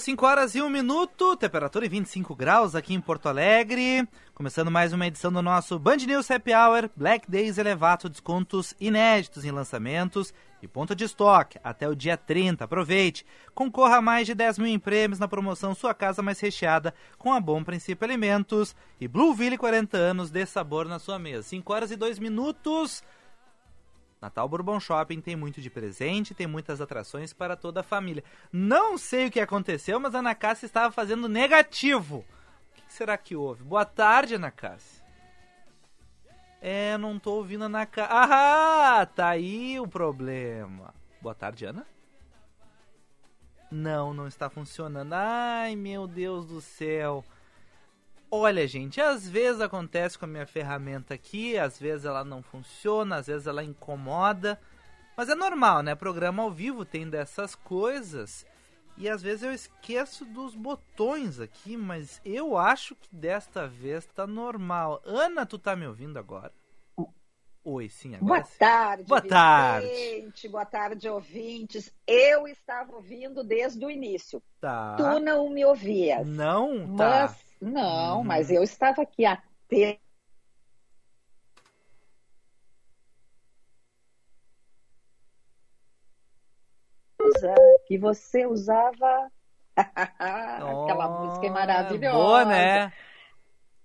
5 horas, 5 horas e 1 minuto, temperatura em 25 graus aqui em Porto Alegre. Começando mais uma edição do nosso Band News Happy Hour, Black Days Elevato, descontos inéditos em lançamentos e ponto de estoque até o dia 30. Aproveite! Concorra a mais de 10 mil em prêmios na promoção Sua Casa Mais Recheada com a Bom Princípio Alimentos e Blueville 40 anos de sabor na sua mesa. 5 horas e 2 minutos. Natal Bourbon Shopping tem muito de presente, tem muitas atrações para toda a família. Não sei o que aconteceu, mas a Ana Cássia estava fazendo negativo. O que será que houve? Boa tarde, Ana Cássia. É, não tô ouvindo a Ana Cássia. Ah, tá aí o problema. Boa tarde, Ana. Não, não está funcionando. Ai, meu Deus do céu. Olha, gente, às vezes acontece com a minha ferramenta aqui, às vezes ela não funciona, às vezes ela incomoda. Mas é normal, né? Programa ao vivo tem dessas coisas. E às vezes eu esqueço dos botões aqui, mas eu acho que desta vez tá normal. Ana, tu tá me ouvindo agora? Oi, sim, agora Boa tarde, Boa Vicente. tarde. Boa tarde, ouvintes. Eu estava ouvindo desde o início. Tá. Tu não me ouvias. Não? Tá. Mas não, Uhum. mas eu estava aqui até que você usava aquela Oh, música é maravilhosa. Boa, né?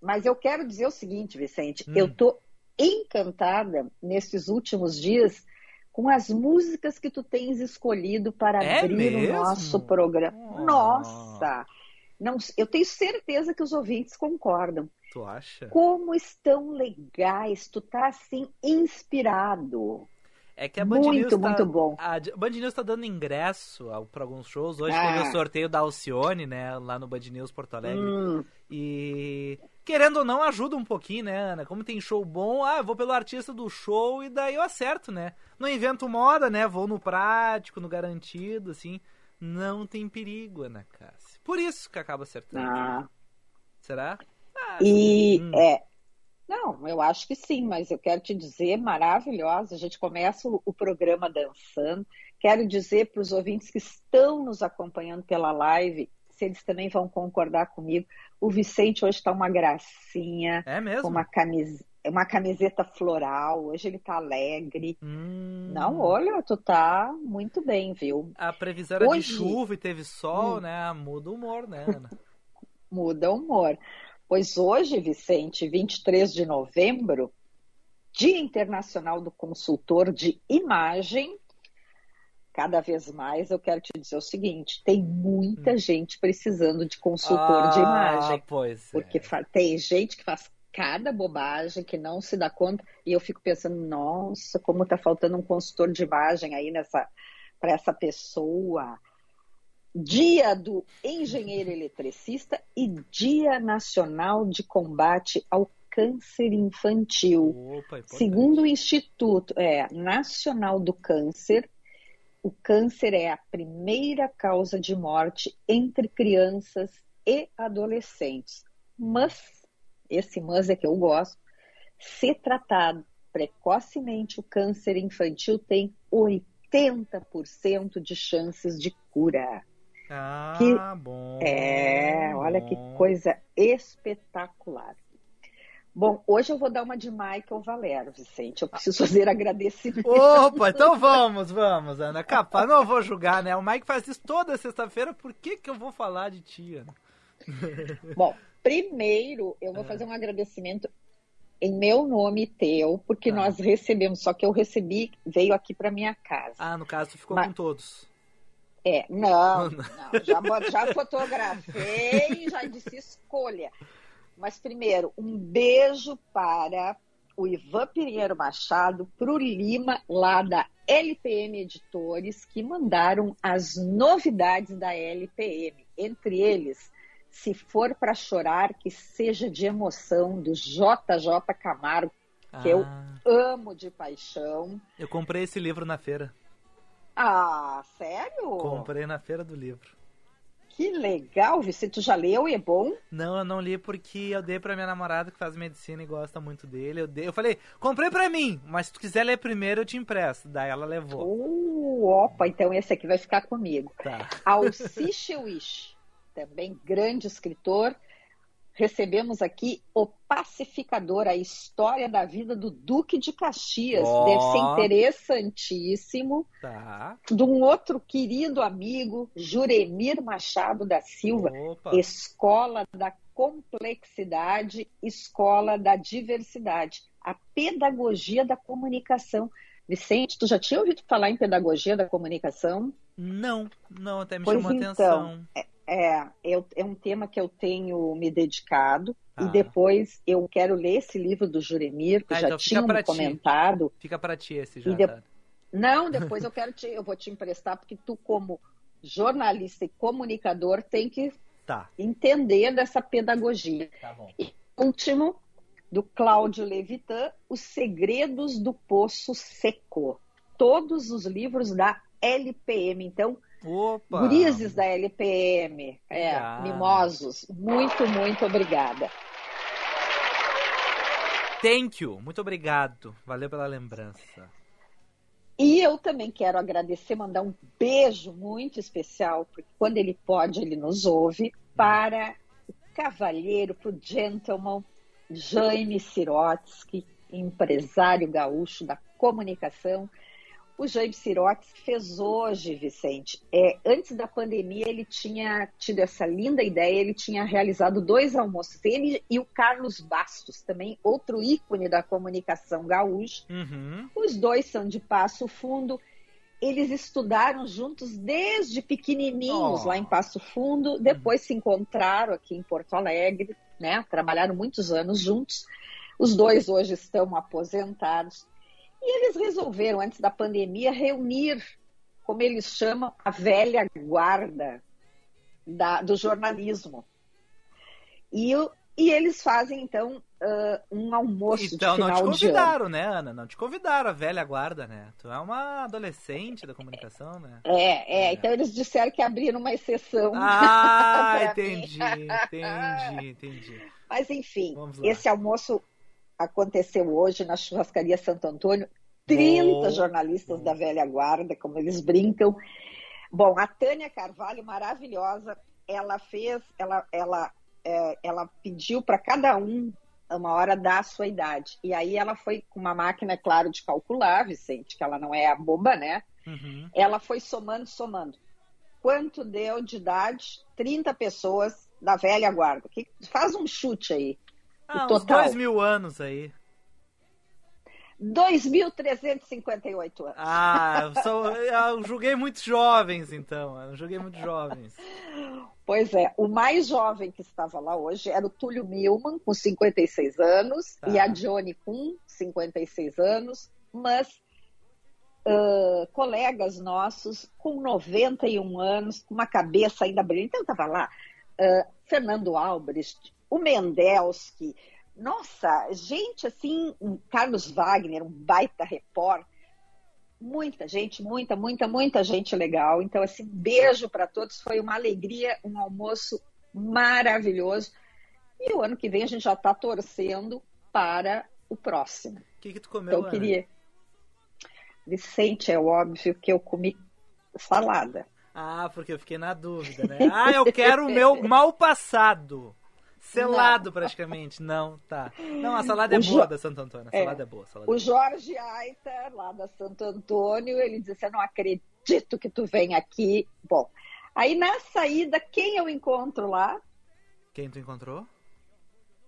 Mas eu quero dizer o seguinte, Vicente, Hum. eu tô encantada nesses últimos dias com as músicas que tu tens escolhido para É abrir mesmo? o nosso programa. Oh. Nossa! Não, eu tenho certeza que os ouvintes concordam. Tu acha? Como estão legais, tu tá assim inspirado. É que a Band Muito, News tá, muito bom. A Band News tá dando ingresso para alguns shows. Hoje Ah. teve o sorteio da Alcione, né? Lá no Band News Porto Alegre. Hum, E querendo ou não, ajuda um pouquinho, né, Ana? Como tem show bom, ah, eu vou pelo artista do show e daí eu acerto, né? Não invento moda, né? Vou no prático, no garantido, assim. Não tem perigo, Ana Cássia. Por isso que acaba acertando. ah, Será? Ah, e Hum. é. Não, eu acho que sim, mas eu quero te dizer, maravilhosa. A gente começa o, o programa dançando. Quero dizer para os ouvintes que estão nos acompanhando pela live, se eles também vão concordar comigo. O Vicente hoje está uma gracinha, é mesmo? com uma, camis... uma camiseta floral. Hoje ele está alegre. Hum. Não, olha, tu tá muito bem, viu? A previsão era Hoje- de chuva e teve sol, Hum. né? Muda o humor, né, Ana? Muda o humor. Pois hoje, Vicente, 23 de novembro, Dia Internacional do Consultor de Imagem. Cada vez mais eu quero te dizer o seguinte: tem muita gente precisando de consultor de Ah, imagem. pois é. Porque tem gente que faz cada bobagem que não se dá conta, e eu fico pensando, nossa, como tá faltando um consultor de imagem aí nessa para essa pessoa. Dia do engenheiro eletricista e Dia Nacional de Combate ao Câncer Infantil. Opa. Segundo o Instituto é, Nacional do Câncer, o câncer é a primeira causa de morte entre crianças e adolescentes. Mas, esse mas é que eu gosto, se tratado precocemente, o câncer infantil tem 80% de chances de cura. Ah, que- bom. É, olha que bom. coisa espetacular. Bom, hoje eu vou dar uma de Michael Valero, Vicente. Eu preciso fazer agradecimento. Opa, então vamos, vamos, Ana. Capaz, não vou julgar, né? O Mike faz isso toda sexta-feira, por que que eu vou falar de ti, Ana? Bom, primeiro eu vou É. fazer um agradecimento em meu nome e teu, porque Tá. nós recebemos, só que eu recebi, veio aqui para minha casa. Ah, no caso, tu ficou Mas- com todos. É, não, não, já, já fotografei, já disse escolha. Mas primeiro, um beijo para o Ivan Pinheiro Machado, pro Lima, lá da LPM Editores, que mandaram as novidades da LPM. Entre eles, Se For para Chorar, que seja de emoção, do JJ Camargo, Que eu- Ah, amo de paixão. eu comprei esse livro na feira. Ah, sério? Comprei na feira do livro. Que legal, Vicente. Tu já leu e é bom? Não, eu não li porque eu dei pra minha namorada que faz medicina e gosta muito dele. Eu, dei, eu falei, comprei pra mim, mas se tu quiser ler primeiro eu te empresto. Daí ela levou. Uh, opa, então esse aqui vai ficar comigo. Tá. Alciche Wish, também grande escritor. Recebemos aqui O Pacificador, a história da vida do Duque de Caxias. Ó. Deve ser interessantíssimo. Tá. De um outro querido amigo, Juremir Machado da Silva. Opa. Escola da Complexidade, Escola da Diversidade. A Pedagogia da Comunicação. Vicente, tu já tinha ouvido falar em Pedagogia da Comunicação? Não, não, até me Pois chamou então, atenção. É, eu- é um tema que eu tenho me dedicado Ah. e depois eu quero ler esse livro do Juremir, que Ah, já então tinha me ti. comentado. Fica pra ti esse já. E de- tá? Não, depois eu quero te, eu vou te emprestar, porque tu, como jornalista e comunicador, tem que Tá, entender dessa pedagogia. tá bom. Último, do Cláudio Levitan, Os Segredos do Poço Seco. Todos os livros da LPM. Então, Opa! gurizes da LPM, é, Legal. mimosos, muito, muito obrigada. Thank you, muito obrigado. Valeu pela lembrança. E eu também quero agradecer, mandar um beijo muito especial, porque quando ele pode, ele nos ouve, para o cavalheiro, para o gentleman Jaime Sirotsky, empresário gaúcho da comunicação. O Jaime Sirotsky fez hoje, Vicente. É, antes da pandemia, ele tinha tido essa linda ideia, ele tinha realizado dois almoços. Ele e o Carlos Bastos, também outro ícone da comunicação gaúcha. Uhum. Os dois são de Passo Fundo. Eles estudaram juntos desde pequenininhos Oh. lá em Passo Fundo. Depois se encontraram aqui em Porto Alegre, né? Trabalharam muitos anos juntos. Os dois hoje estão aposentados. E eles resolveram, antes da pandemia, reunir, como eles chamam, a velha guarda da- do jornalismo. E, e eles fazem, então, ah, um almoço Então de não te final de ano. convidaram, né, Ana? Não te convidaram, a velha guarda, né? Tu é uma adolescente da comunicação, né? É, é, É. então eles disseram que abriram uma exceção. Ah, entendi, entendi, entendi. Mas enfim, esse almoço aconteceu hoje na churrascaria Santo Antônio. 30 Bom. jornalistas da velha guarda, como eles brincam. Bom, a Tânia Carvalho, maravilhosa, ela fez, ela, ela, é, ela pediu para cada um uma hora dar a sua idade. E aí ela foi com uma máquina, é claro, de calcular, Vicente, que ela não é a boba, né? Uhum. ela foi somando, somando. Quanto deu de idade? 30 pessoas da velha guarda. Que, faz um chute aí. Ah, uns total. dois mil anos aí. 2.358 anos. Ah, eu, eu julguei muito jovens, então. Eu julguei muito jovens. Pois é, o mais jovem que estava lá hoje era o Túlio Milman, com 56 anos, Tá. e a Johnny com 56 anos, mas ah, colegas nossos com 91 anos, com uma cabeça ainda brilhante. Então, estava lá ah, Fernando Albrecht, o Mendelski, nossa, gente assim, um Carlos Wagner, um baita repórter. Muita gente, muita, muita, muita gente legal. Então, assim, beijo para todos. Foi uma alegria, um almoço maravilhoso. E o ano que vem a gente já está torcendo para o próximo. O que, que tu comeu, Então, eu queria. Vicente, é óbvio que eu comi salada. Ah, porque eu fiquei na dúvida, né? Ah, eu quero o meu mal passado. Selado, praticamente. Não, tá. Não, a salada é O boa Jo- da Santo Antônio. A É. salada é boa. a salada O é Jorge Aita, lá da Santo Antônio, ele disse: Eu não acredito que tu vem aqui. Bom, aí na saída, quem eu encontro lá? boa. Quem tu encontrou?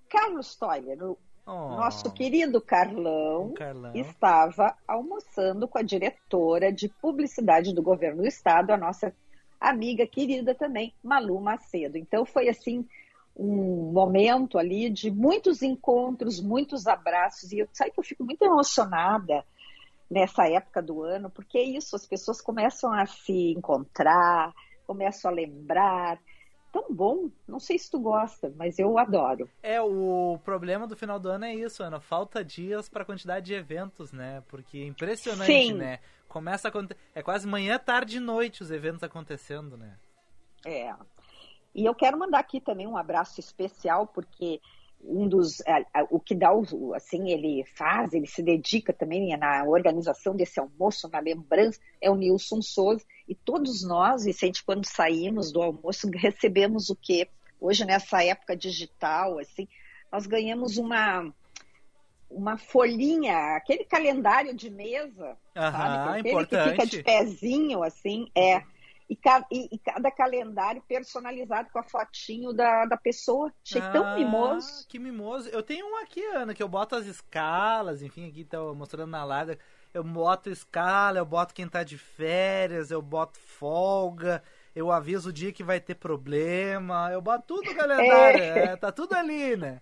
Carlos Toiler, o Oh, Nosso querido Carlão, Carlão, estava almoçando com a diretora de publicidade do governo do estado, a nossa amiga querida também, Malu Macedo. Então foi assim um momento ali de muitos encontros, muitos abraços, e eu sabe que eu fico muito emocionada nessa época do ano, porque é isso, as pessoas começam a se encontrar, começam a lembrar. Tão bom, não sei se tu gosta, mas eu adoro. É, o problema do final do ano é isso, Ana, falta dias para a quantidade de eventos, né? Porque é impressionante, Sim. né? Começa a é quase manhã, tarde e noite os eventos acontecendo, né? É. E eu quero mandar aqui também um abraço especial, porque um dos é, é, o que dá o, assim ele faz ele se dedica também na organização desse almoço na lembrança é o Nilson Souza e todos nós Vicente quando saímos do almoço recebemos o que hoje nessa época digital assim nós ganhamos uma uma folhinha aquele calendário de mesa Aham, sabe? Aquele importante. que fica de pezinho assim é e, e, e, cada calendário personalizado com a fotinho da, da pessoa. Achei ah, tão mimoso. Que mimoso. Eu tenho um aqui, Ana, que eu boto as escalas, enfim, aqui tá mostrando na live. Eu boto escala, eu boto quem tá de férias, eu boto folga, eu aviso o dia que vai ter problema, eu boto tudo no calendário, é. É, tá tudo ali, né?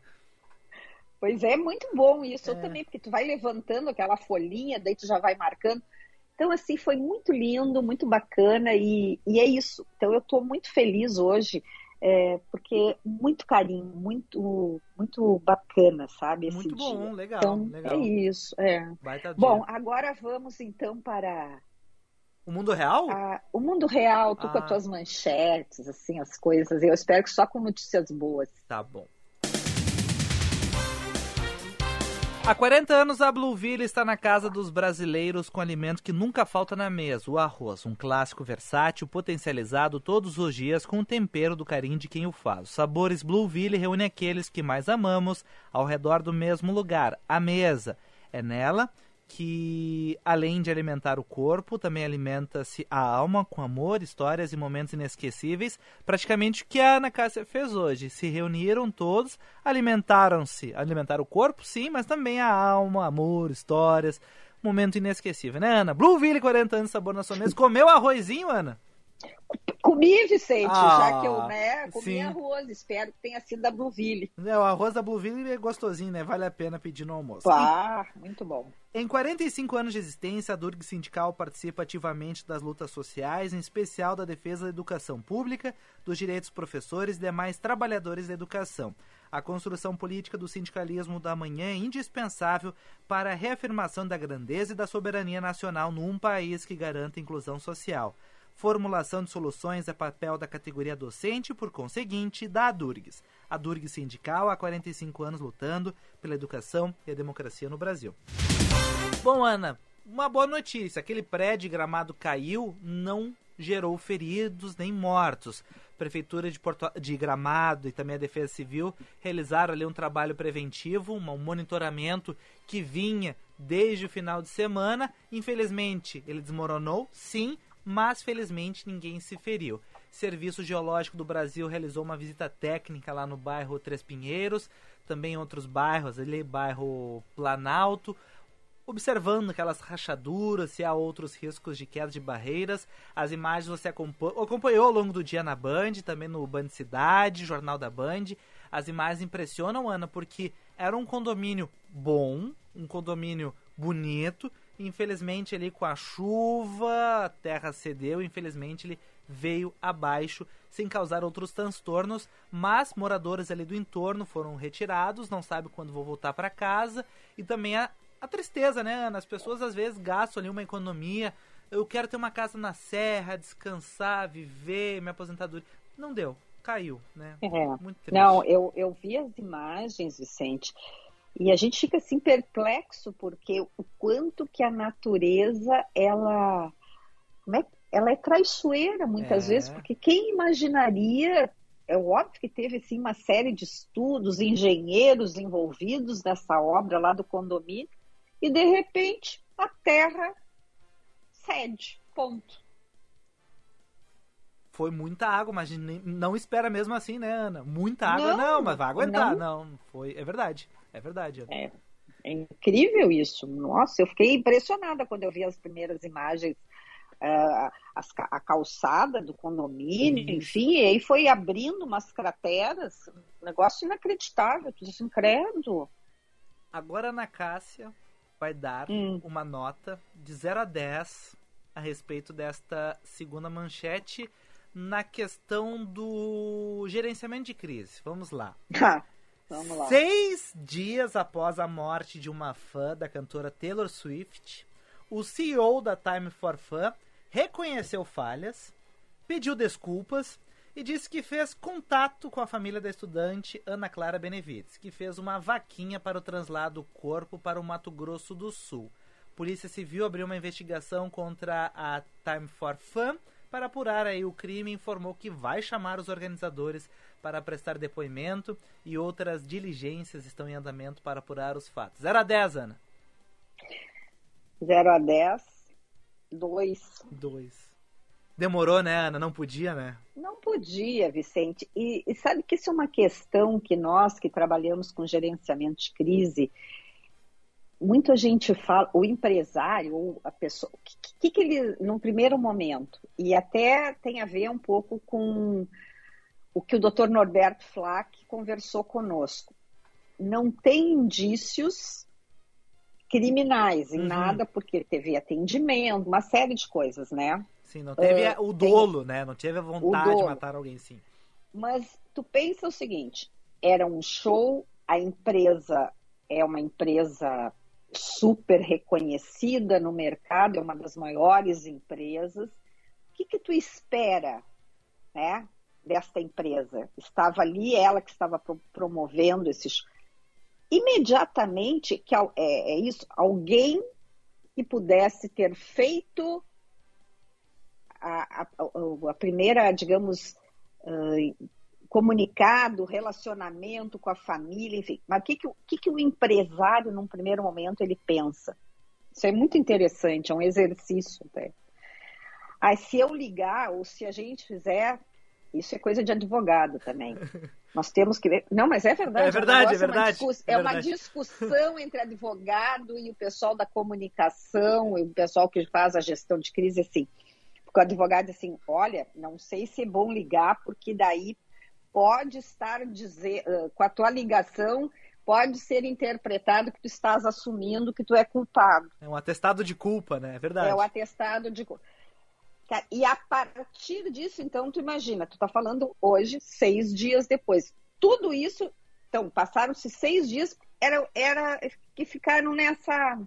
Pois é, muito bom isso. É. Eu também, porque tu vai levantando aquela folhinha, daí tu já vai marcando. Então, assim, foi muito lindo, muito bacana e, e é isso. Então, eu estou muito feliz hoje, é, porque muito carinho, muito muito bacana, sabe? Muito bom, dia. legal, então, legal. É isso, é. Bom, agora vamos então para... O mundo real? Ah, o mundo real, tu ah. com as tuas manchetes, assim, as coisas. Eu espero que só com notícias boas. Tá bom. Há 40 anos, a Blueville está na casa dos brasileiros com alimento que nunca falta na mesa, o arroz, um clássico versátil potencializado todos os dias com o tempero do carinho de quem o faz. Os sabores Blueville reúne aqueles que mais amamos ao redor do mesmo lugar, a mesa. É nela que, além de alimentar o corpo, também alimenta-se a alma com amor, histórias e momentos inesquecíveis. Praticamente o que a Ana Cássia fez hoje. Se reuniram todos, alimentaram-se. Alimentaram o corpo, sim, mas também a alma, amor, histórias. Momento inesquecível, né, Ana? Blueville, 40 anos, sabor na sua mesa. Comeu arrozinho, Ana? Comi, Vicente, ah, já que eu né, comi sim. arroz. Espero que tenha sido da Blueville. É, o arroz da Blueville é gostosinho, né? Vale a pena pedir no almoço. Ah, muito bom. Em 45 anos de existência, a Durg Sindical participa ativamente das lutas sociais, em especial da defesa da educação pública, dos direitos dos professores e demais trabalhadores da educação. A construção política do sindicalismo da manhã é indispensável para a reafirmação da grandeza e da soberania nacional num país que garanta inclusão social. Formulação de soluções é papel da categoria docente por conseguinte, da ADURGS. A DURGS Sindical há 45 anos lutando pela educação e a democracia no Brasil. Bom, Ana, uma boa notícia. Aquele prédio gramado caiu, não gerou feridos nem mortos. Prefeitura de, Porto, de Gramado e também a Defesa Civil realizaram ali um trabalho preventivo, um monitoramento que vinha desde o final de semana. Infelizmente, ele desmoronou, sim, mas felizmente ninguém se feriu. Serviço Geológico do Brasil realizou uma visita técnica lá no bairro Três Pinheiros, também em outros bairros, ali bairro Planalto, observando aquelas rachaduras, se há outros riscos de queda de barreiras. As imagens você acompanhou, ao longo do dia na Band, também no Band Cidade, Jornal da Band. As imagens impressionam, Ana, porque era um condomínio bom, um condomínio bonito, Infelizmente, ali com a chuva, a terra cedeu. Infelizmente, ele veio abaixo sem causar outros transtornos. Mas moradores ali do entorno foram retirados, não sabe quando vão voltar para casa. E também a, a tristeza, né? As pessoas às vezes gastam ali uma economia. Eu quero ter uma casa na serra, descansar, viver, minha aposentadoria. Não deu, caiu, né? É. Muito triste. Não, eu, eu vi as imagens, Vicente. E a gente fica assim perplexo porque o quanto que a natureza ela, é, ela é traiçoeira muitas é. vezes, porque quem imaginaria, é óbvio que teve assim uma série de estudos, engenheiros envolvidos nessa obra lá do condomínio, e de repente a terra cede, ponto. Foi muita água, mas não espera mesmo assim, né, Ana? Muita água, não, não mas vai aguentar. Não. não, foi, é verdade. É verdade. É, é incrível isso. Nossa, eu fiquei impressionada quando eu vi as primeiras imagens uh, a calçada do condomínio, uhum. enfim, e aí foi abrindo umas crateras, um negócio inacreditável, tudo assim, credo. Agora na Cássia vai dar hum. uma nota de 0 a 10 a respeito desta segunda manchete na questão do gerenciamento de crise. Vamos lá. Vamos lá. Seis dias após a morte de uma fã da cantora Taylor Swift, o CEO da Time for Fun reconheceu falhas, pediu desculpas e disse que fez contato com a família da estudante Ana Clara Benevides, que fez uma vaquinha para o translado do corpo para o Mato Grosso do Sul. Polícia Civil abriu uma investigação contra a Time for Fun para apurar aí o crime e informou que vai chamar os organizadores para prestar depoimento e outras diligências estão em andamento para apurar os fatos. 0 a 10, Ana. 0 a 10, 2. 2. Demorou, né, Ana? Não podia, né? Não podia, Vicente. E, e, sabe que isso é uma questão que nós que trabalhamos com gerenciamento de crise, muita gente fala, o empresário, ou a pessoa, o que, que, que ele, num primeiro momento, e até tem a ver um pouco com o que o doutor Norberto Flack conversou conosco. Não tem indícios criminais em uhum. nada, porque teve atendimento, uma série de coisas, né? Sim, não teve uh, o dolo, tem... né? Não teve a vontade de matar alguém, sim. Mas tu pensa o seguinte, era um show, a empresa é uma empresa super reconhecida no mercado, é uma das maiores empresas. O que, que tu espera né, desta empresa? Estava ali, ela que estava pro promovendo esses. Imediatamente, que é, é isso, alguém que pudesse ter feito a, a, a primeira, digamos, uh, comunicado, relacionamento com a família, enfim. Mas o que, que, que, que o empresário, num primeiro momento, ele pensa? Isso é muito interessante, é um exercício até. Aí, se eu ligar, ou se a gente fizer, isso é coisa de advogado também. Nós temos que ver. Não, mas é verdade. É verdade, é verdade. É, uma, é, é uma discussão entre advogado e o pessoal da comunicação, e o pessoal que faz a gestão de crise, assim. Porque o advogado, assim, olha, não sei se é bom ligar, porque daí pode estar dizer, com a tua ligação pode ser interpretado que tu estás assumindo que tu é culpado. É um atestado de culpa, né? É verdade. É o um atestado de culpa. E a partir disso, então, tu imagina, tu tá falando hoje, seis dias depois. Tudo isso, então, passaram-se seis dias, era, era que ficaram nessa,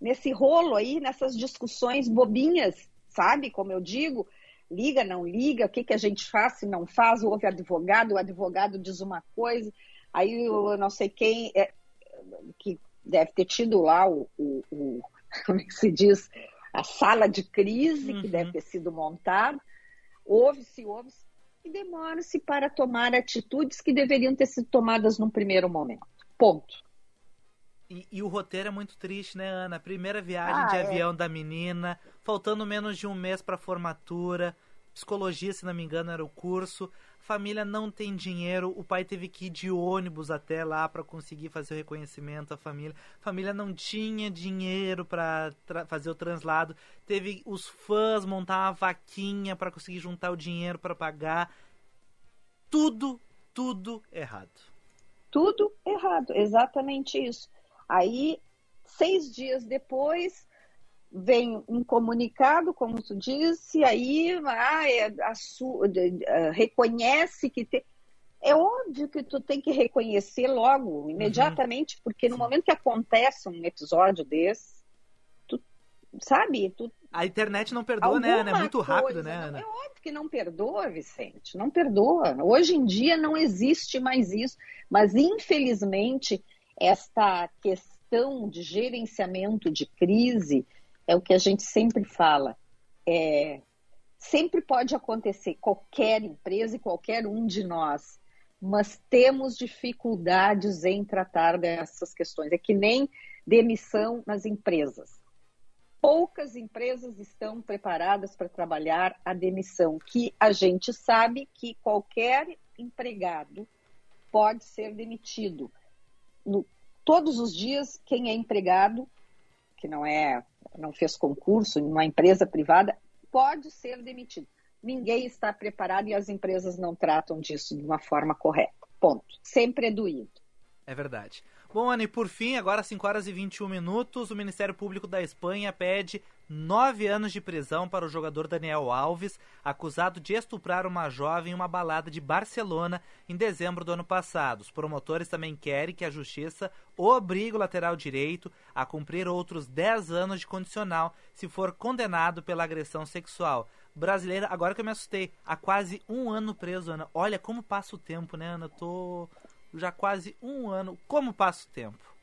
nesse rolo aí, nessas discussões bobinhas, sabe? Como eu digo, liga, não liga, o que, que a gente faz se não faz, houve advogado, o advogado diz uma coisa, aí eu não sei quem, é, que deve ter tido lá o, o, o, como é que se diz, a sala de crise uhum. que deve ter sido montada, ouve-se, ouve-se, e demora-se para tomar atitudes que deveriam ter sido tomadas num primeiro momento. Ponto. E, e, o roteiro é muito triste, né, Ana? Primeira viagem ah, de é. avião da menina, faltando menos de um mês para formatura, psicologia, se não me engano, era o curso. Família não tem dinheiro, o pai teve que ir de ônibus até lá para conseguir fazer o reconhecimento à família. Família não tinha dinheiro para fazer o translado. Teve os fãs montar uma vaquinha para conseguir juntar o dinheiro para pagar. Tudo, tudo errado. Tudo errado, exatamente isso. Aí, seis dias depois, vem um comunicado, como tu disse, aí ah, é a su, reconhece que tem. É óbvio que tu tem que reconhecer logo, imediatamente, uhum. porque no momento que acontece um episódio desse, tu sabe, tu, a internet não perdoa, né, Ana? É muito rápido, né, Ana? É óbvio que não perdoa, Vicente. Não perdoa. Hoje em dia não existe mais isso. Mas, infelizmente, esta questão de gerenciamento de crise é o que a gente sempre fala. É, sempre pode acontecer, qualquer empresa e qualquer um de nós, mas temos dificuldades em tratar dessas questões. É que nem demissão nas empresas. Poucas empresas estão preparadas para trabalhar a demissão, que a gente sabe que qualquer empregado pode ser demitido no, todos os dias, quem é empregado, que não é, não fez concurso em uma empresa privada, pode ser demitido. Ninguém está preparado e as empresas não tratam disso de uma forma correta. Ponto. Sempre é doído. É verdade. Bom, Anne, por fim, agora 5 horas e 21 minutos, o Ministério Público da Espanha pede nove anos de prisão para o jogador Daniel Alves, acusado de estuprar uma jovem em uma balada de Barcelona em dezembro do ano passado. Os promotores também querem que a justiça obrigue o lateral direito a cumprir outros 10 anos de condicional se for condenado pela agressão sexual. Brasileira, agora que eu me assustei, há quase um ano preso, Ana. Olha como passa o tempo, né, Ana? Eu tô já quase um ano. Como passa o tempo?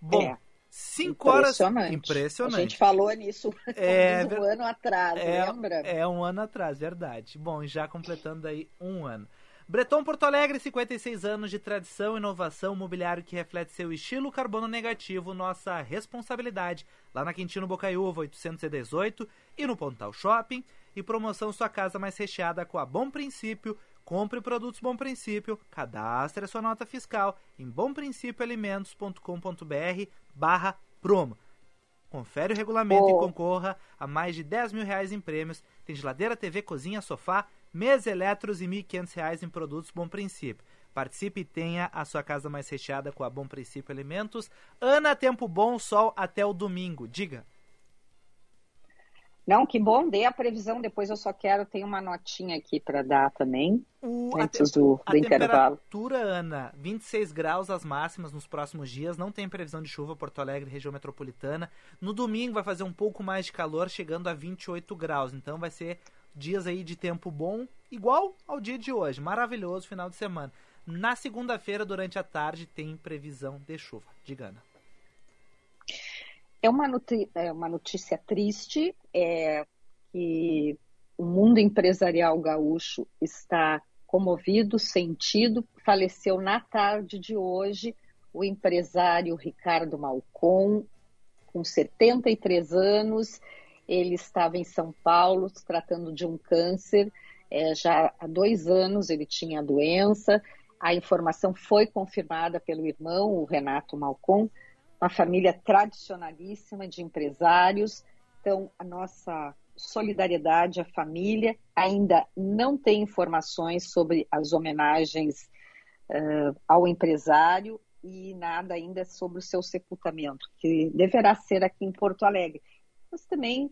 Bom, é. cinco horas. Impressionante. A gente falou nisso é, um ano atrás, é, lembra? É um ano atrás, verdade. Bom, já completando aí um ano. Breton Porto Alegre, 56 anos de tradição, inovação, mobiliário que reflete seu estilo carbono negativo, nossa responsabilidade. Lá na Quintino Bocaiúva, 818 e no Pontal Shopping. E promoção Sua Casa Mais Recheada com a Bom Princípio, Compre produtos Bom Princípio, cadastre a sua nota fiscal em bomprincipioalimentos.com.br barra promo. Confere o regulamento oh. e concorra a mais de 10 mil reais em prêmios. Tem geladeira, TV, cozinha, sofá, mesa eletros e R$ 1.500 em produtos Bom Princípio. Participe e tenha a sua casa mais recheada com a Bom Princípio Alimentos. Ana, tempo bom, sol até o domingo. Diga. Não, que bom, dê a previsão, depois eu só quero, tem uma notinha aqui para dar também, o, antes a, do, do intervalo. temperatura, Ana, 26 graus as máximas nos próximos dias, não tem previsão de chuva Porto Alegre, região metropolitana. No domingo vai fazer um pouco mais de calor, chegando a 28 graus, então vai ser dias aí de tempo bom, igual ao dia de hoje, maravilhoso final de semana. Na segunda-feira, durante a tarde, tem previsão de chuva. Diga, Ana. É uma, é uma notícia triste, é que o mundo empresarial gaúcho está comovido, sentido. Faleceu na tarde de hoje o empresário Ricardo Malcom, com 73 anos. Ele estava em São Paulo tratando de um câncer. É, já há dois anos ele tinha a doença. A informação foi confirmada pelo irmão, o Renato Malcom, uma família tradicionalíssima de empresários. Então, a nossa solidariedade à família. Ainda não tem informações sobre as homenagens uh, ao empresário e nada ainda sobre o seu sepultamento, que deverá ser aqui em Porto Alegre. Mas também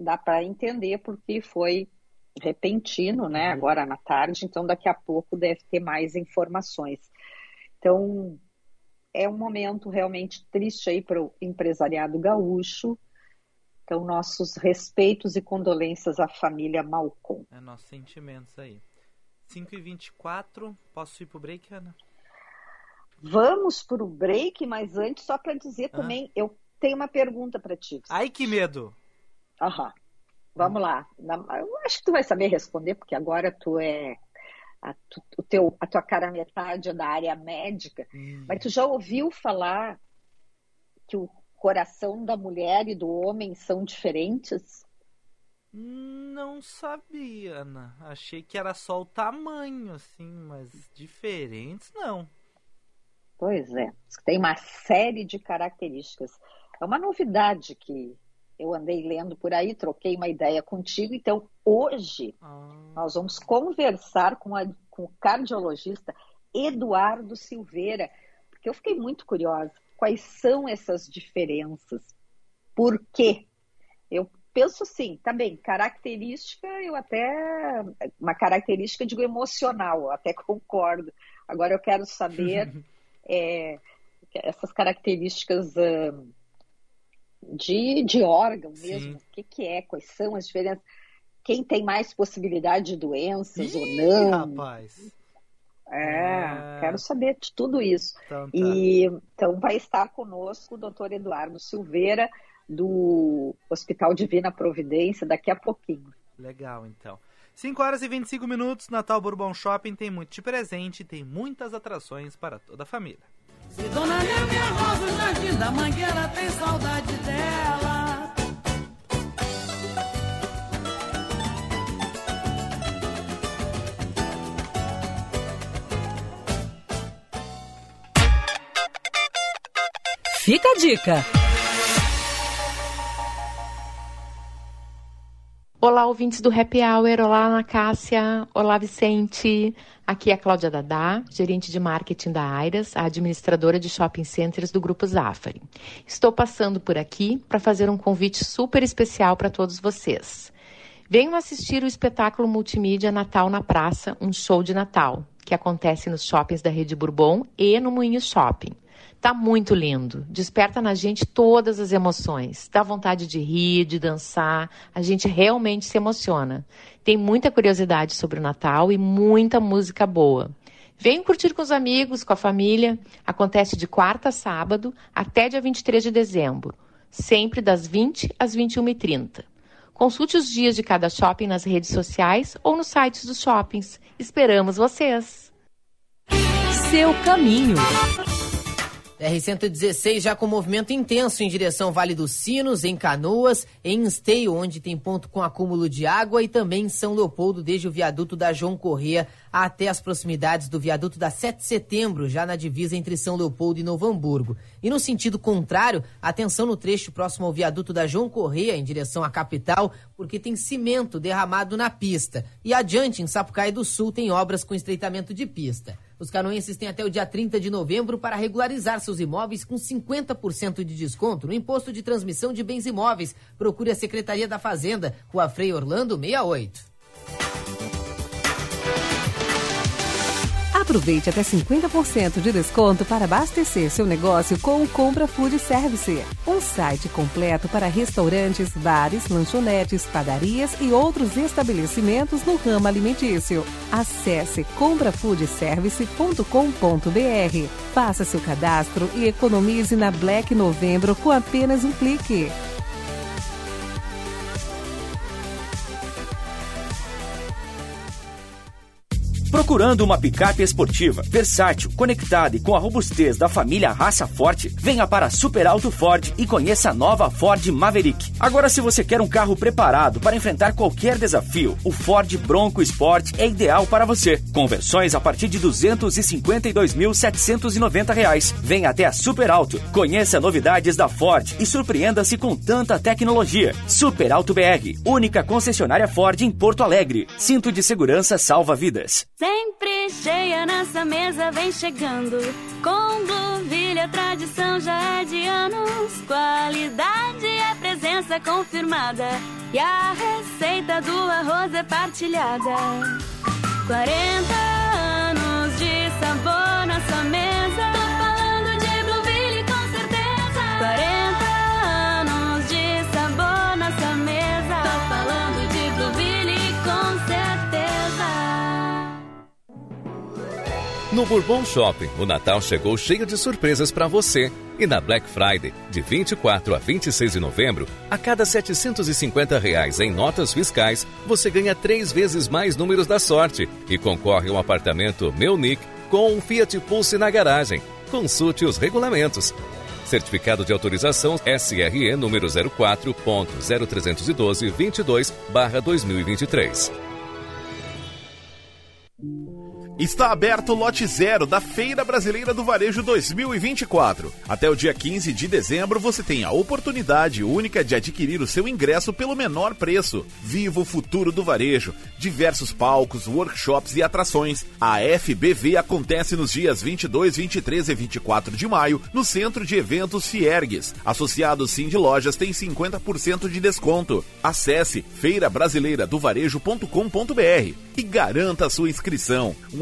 dá para entender porque foi repentino, né? Uhum. Agora na tarde, então daqui a pouco deve ter mais informações. Então, é um momento realmente triste aí para o empresariado gaúcho. Então, nossos respeitos e condolências à família Malcom. É, nossos sentimentos aí. 5h24, posso ir para o break, Ana? Vamos para o break, mas antes, só para dizer ah. também, eu tenho uma pergunta para ti. Ai, que medo! Aham. Vamos lá. Eu acho que tu vai saber responder, porque agora tu é a, tu, o teu, a tua cara metade é da área médica, hum. mas tu já ouviu falar que o coração da mulher e do homem são diferentes? Não sabia, Ana. Achei que era só o tamanho, assim, mas diferentes não. Pois é, tem uma série de características. É uma novidade que eu andei lendo por aí, troquei uma ideia contigo. Então, hoje, ah. nós vamos conversar com, a, com o cardiologista Eduardo Silveira, porque eu fiquei muito curiosa. Quais são essas diferenças? Por quê? Eu penso assim, tá bem, característica, eu até. Uma característica, digo, emocional, eu até concordo. Agora eu quero saber é, essas características. Uh, de, de órgão mesmo. Sim. O que, que é? Quais são as diferenças? Quem tem mais possibilidade de doenças Ih, ou não? Rapaz. É, é, quero saber de tudo isso. Então, tá. E então vai estar conosco o doutor Eduardo Silveira, do Hospital Divina Providência, daqui a pouquinho. Legal, então. 5 horas e 25 minutos, Natal Bourbon Shopping tem muito de presente, tem muitas atrações para toda a família. Se Dona Rosa, o jardim da Mangueira, tem saudade Fica a dica. Olá, ouvintes do Happy Hour. Olá, Ana Cássia. Olá, Vicente. Aqui é a Cláudia Dadá, gerente de marketing da Airas, a administradora de shopping centers do Grupo Zafari. Estou passando por aqui para fazer um convite super especial para todos vocês. Venham assistir o espetáculo multimídia Natal na Praça, um show de Natal, que acontece nos shoppings da Rede Bourbon e no Moinho Shopping. Tá muito lindo. Desperta na gente todas as emoções. Dá vontade de rir, de dançar. A gente realmente se emociona. Tem muita curiosidade sobre o Natal e muita música boa. Venham curtir com os amigos, com a família. Acontece de quarta a sábado até dia 23 de dezembro, sempre das 20 às 21h30. Consulte os dias de cada shopping nas redes sociais ou nos sites dos shoppings. Esperamos vocês! Seu caminho. R-116 já com movimento intenso em direção Vale dos Sinos, em Canoas, em Esteio, onde tem ponto com acúmulo de água, e também em São Leopoldo, desde o viaduto da João Corrêa até as proximidades do viaduto da 7 de setembro, já na divisa entre São Leopoldo e Novo Hamburgo. E no sentido contrário, atenção no trecho próximo ao viaduto da João Correia, em direção à capital, porque tem cimento derramado na pista. E adiante, em Sapucaí do Sul, tem obras com estreitamento de pista. Os canoenses têm até o dia 30 de novembro para regularizar seus imóveis com 50% de desconto no imposto de transmissão de bens imóveis. Procure a Secretaria da Fazenda, Rua Frei Orlando 68. Aproveite até 50% de desconto para abastecer seu negócio com o Compra Food Service. Um site completo para restaurantes, bares, lanchonetes, padarias e outros estabelecimentos no ramo alimentício. Acesse comprafoodservice.com.br. Faça seu cadastro e economize na Black Novembro com apenas um clique. Procurando uma picape esportiva, versátil, conectada e com a robustez da família Raça Forte, venha para Super Alto Ford e conheça a nova Ford Maverick. Agora, se você quer um carro preparado para enfrentar qualquer desafio, o Ford Bronco Sport é ideal para você. Com versões a partir de R$ 252.790. Venha até a Super Alto, conheça novidades da Ford e surpreenda-se com tanta tecnologia. Super Alto BR, única concessionária Ford em Porto Alegre. Cinto de segurança salva vidas. Sempre cheia nessa mesa vem chegando. Com Blueville a tradição já é de anos. Qualidade é presença confirmada. E a receita do arroz é partilhada. 40 anos de sabor nossa mesa. Tô falando de Blueville com certeza. 40 No Bourbon Shopping, o Natal chegou cheio de surpresas para você. E na Black Friday, de 24 a 26 de novembro, a cada 750 reais em notas fiscais, você ganha três vezes mais números da sorte e concorre a um apartamento Melnick com um Fiat Pulse na garagem. Consulte os regulamentos. Certificado de autorização SRE número 04.0312-22-2023. Está aberto o lote zero da Feira Brasileira do Varejo 2024. Até o dia 15 de dezembro você tem a oportunidade única de adquirir o seu ingresso pelo menor preço. Viva o futuro do varejo. Diversos palcos, workshops e atrações. A FBV acontece nos dias 22, 23 e 24 de maio no Centro de Eventos Fiergues. Associados Sim de Lojas tem 50% de desconto. Acesse feirabrasileiradovarejo.com.br e garanta sua inscrição. Um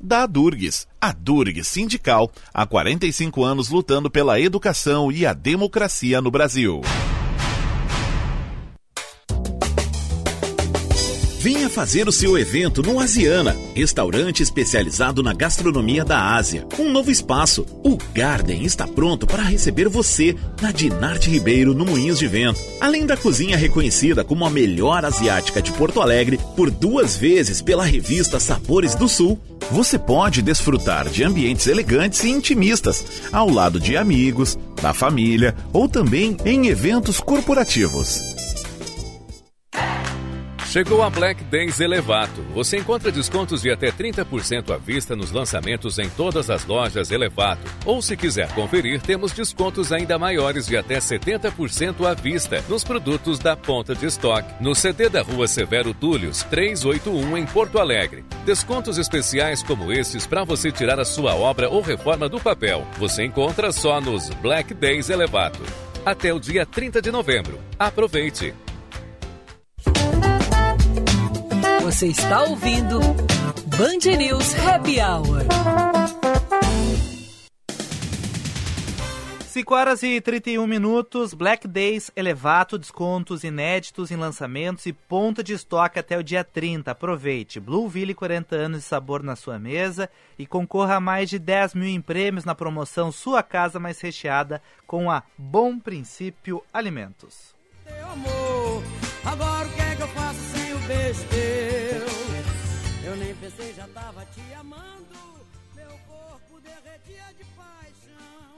da Adurgues. A Durgues Sindical, há 45 anos lutando pela educação e a democracia no Brasil. Venha fazer o seu evento no Asiana, restaurante especializado na gastronomia da Ásia. Um novo espaço. O Garden está pronto para receber você na Dinarte Ribeiro, no Moinhos de Vento. Além da cozinha reconhecida como a melhor asiática de Porto Alegre por duas vezes pela revista Sabores do Sul, você pode desfrutar de ambientes elegantes e intimistas, ao lado de amigos, da família ou também em eventos corporativos. Chegou a Black Days Elevato. Você encontra descontos de até 30% à vista nos lançamentos em todas as lojas Elevato. Ou se quiser conferir, temos descontos ainda maiores de até 70% à vista nos produtos da ponta de estoque. No CD da Rua Severo Túlios, 381 em Porto Alegre. Descontos especiais como esses para você tirar a sua obra ou reforma do papel. Você encontra só nos Black Days Elevato. Até o dia 30 de novembro. Aproveite! Você está ouvindo Band News Happy Hour. 5 horas e 31 minutos, Black Days Elevato, descontos inéditos em lançamentos e ponta de estoque até o dia 30. Aproveite. Blueville, 40 anos de sabor na sua mesa e concorra a mais de 10 mil em prêmios na promoção Sua Casa Mais Recheada com a Bom Princípio Alimentos. Teu amor, agora o que é que eu faço teu? Eu nem pensei, já tava te amando. Meu corpo derretia de paixão.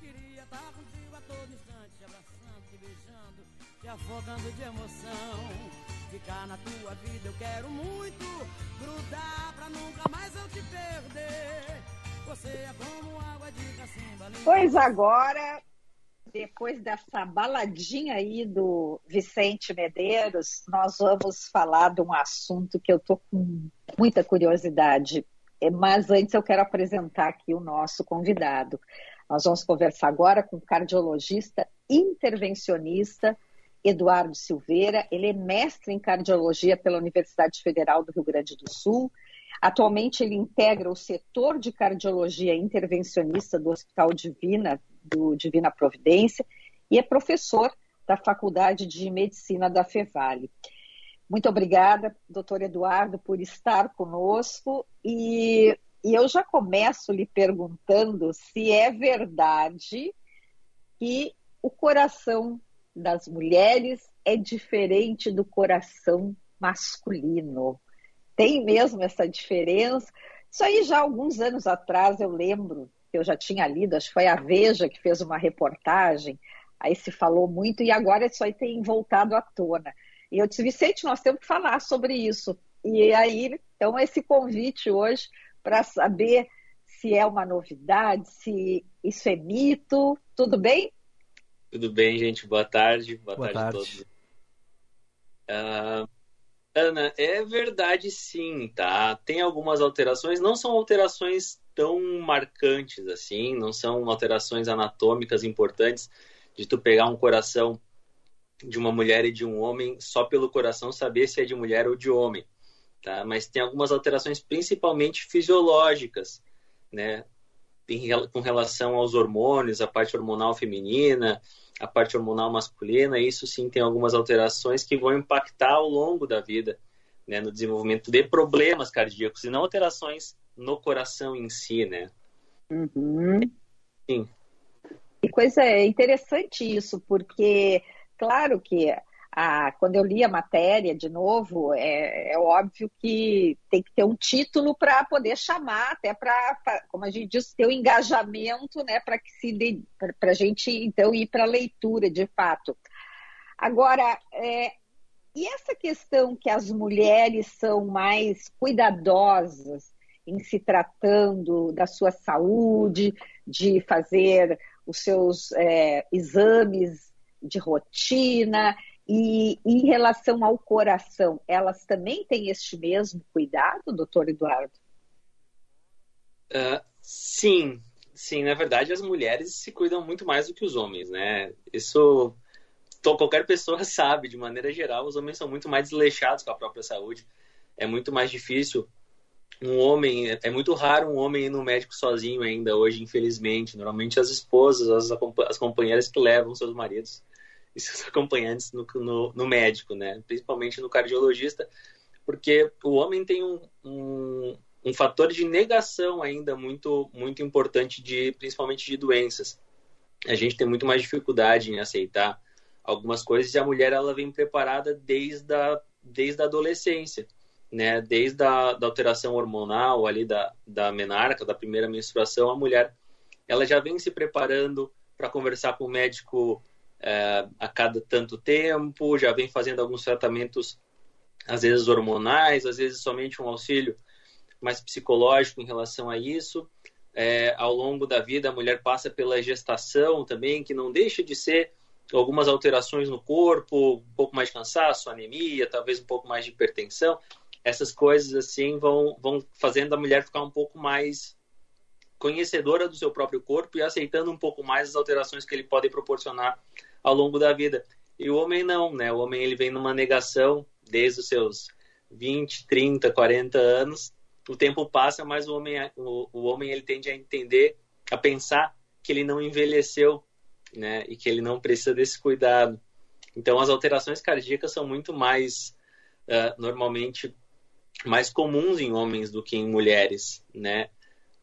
Queria estar contigo a todo instante, te abraçando, te beijando, te afogando de emoção. Ficar na tua vida eu quero muito. Grudar pra nunca mais eu te perder. Você é como água de cacimba. Pois agora, depois dessa baladinha aí do Vicente Medeiros, nós vamos falar de um assunto que eu tô com muita curiosidade. É, Mas antes eu quero apresentar aqui o nosso convidado. Nós vamos conversar agora com o cardiologista intervencionista Eduardo Silveira. Ele é mestre em cardiologia pela Universidade Federal do Rio Grande do Sul. Atualmente ele integra o setor de cardiologia intervencionista do Hospital Divina, do Divina Providência, e é professor da Faculdade de Medicina da Fevale. Muito obrigada, doutor Eduardo, por estar conosco. E, e eu já começo lhe perguntando se é verdade que o coração das mulheres é diferente do coração masculino. Tem mesmo essa diferença? Isso aí já alguns anos atrás eu lembro que eu já tinha lido, acho que foi a Veja que fez uma reportagem, aí se falou muito e agora isso aí tem voltado à tona. E eu disse, Vicente, nós temos que falar sobre isso. E aí, então, esse convite hoje para saber se é uma novidade, se isso é mito. Tudo bem? Tudo bem, gente? Boa tarde. Boa, Boa tarde, tarde. a todos. Ah, Ana, é verdade sim, tá? Tem algumas alterações, não são alterações tão marcantes assim, não são alterações anatômicas importantes de tu pegar um coração de uma mulher e de um homem só pelo coração saber se é de mulher ou de homem, tá? Mas tem algumas alterações principalmente fisiológicas, né? Em com relação aos hormônios, a parte hormonal feminina, a parte hormonal masculina, isso sim tem algumas alterações que vão impactar ao longo da vida, né, no desenvolvimento de problemas cardíacos e não alterações no coração em si, né? Uhum. Sim. Que coisa é interessante isso, porque, claro que a, quando eu li a matéria de novo, é, é óbvio que tem que ter um título para poder chamar, até para, como a gente diz, ter o engajamento, né, para que se para a gente então ir para a leitura de fato. Agora, é, e essa questão que as mulheres são mais cuidadosas em se tratando da sua saúde, de fazer os seus é, exames de rotina, e em relação ao coração, elas também têm este mesmo cuidado, doutor Eduardo? Uh, sim, sim. Na verdade, as mulheres se cuidam muito mais do que os homens, né? Isso qualquer pessoa sabe. De maneira geral, os homens são muito mais desleixados com a própria saúde. É muito mais difícil um homem. É muito raro um homem ir no médico sozinho ainda hoje, infelizmente. Normalmente as esposas, as, as companheiras que levam seus maridos e seus acompanhantes no, no, no médico, né? Principalmente no cardiologista, porque o homem tem um, um, um fator de negação ainda muito, muito importante, de, principalmente de doenças. A gente tem muito mais dificuldade em aceitar algumas coisas e a mulher ela vem preparada desde a, desde a adolescência, né? Desde a da alteração hormonal ali da, da menarca, da primeira menstruação, a mulher ela já vem se preparando para conversar com o médico é, a cada tanto tempo, já vem fazendo alguns tratamentos, às vezes hormonais, às vezes somente um auxílio mais psicológico em relação a isso. É, ao longo da vida, a mulher passa pela gestação também, que não deixa de ser algumas alterações no corpo, um pouco mais de cansaço, anemia, talvez um pouco mais de hipertensão. Essas coisas assim vão, vão fazendo a mulher ficar um pouco mais conhecedora do seu próprio corpo e aceitando um pouco mais as alterações que ele pode proporcionar ao longo da vida. E o homem não, né? O homem ele vem numa negação desde os seus 20, 30, 40 anos. O tempo passa, mas o homem, o, o homem ele tende a entender, a pensar que ele não envelheceu, né? E que ele não precisa desse cuidado. Então, as alterações cardíacas são muito mais, uh, normalmente, mais comuns em homens do que em mulheres, né?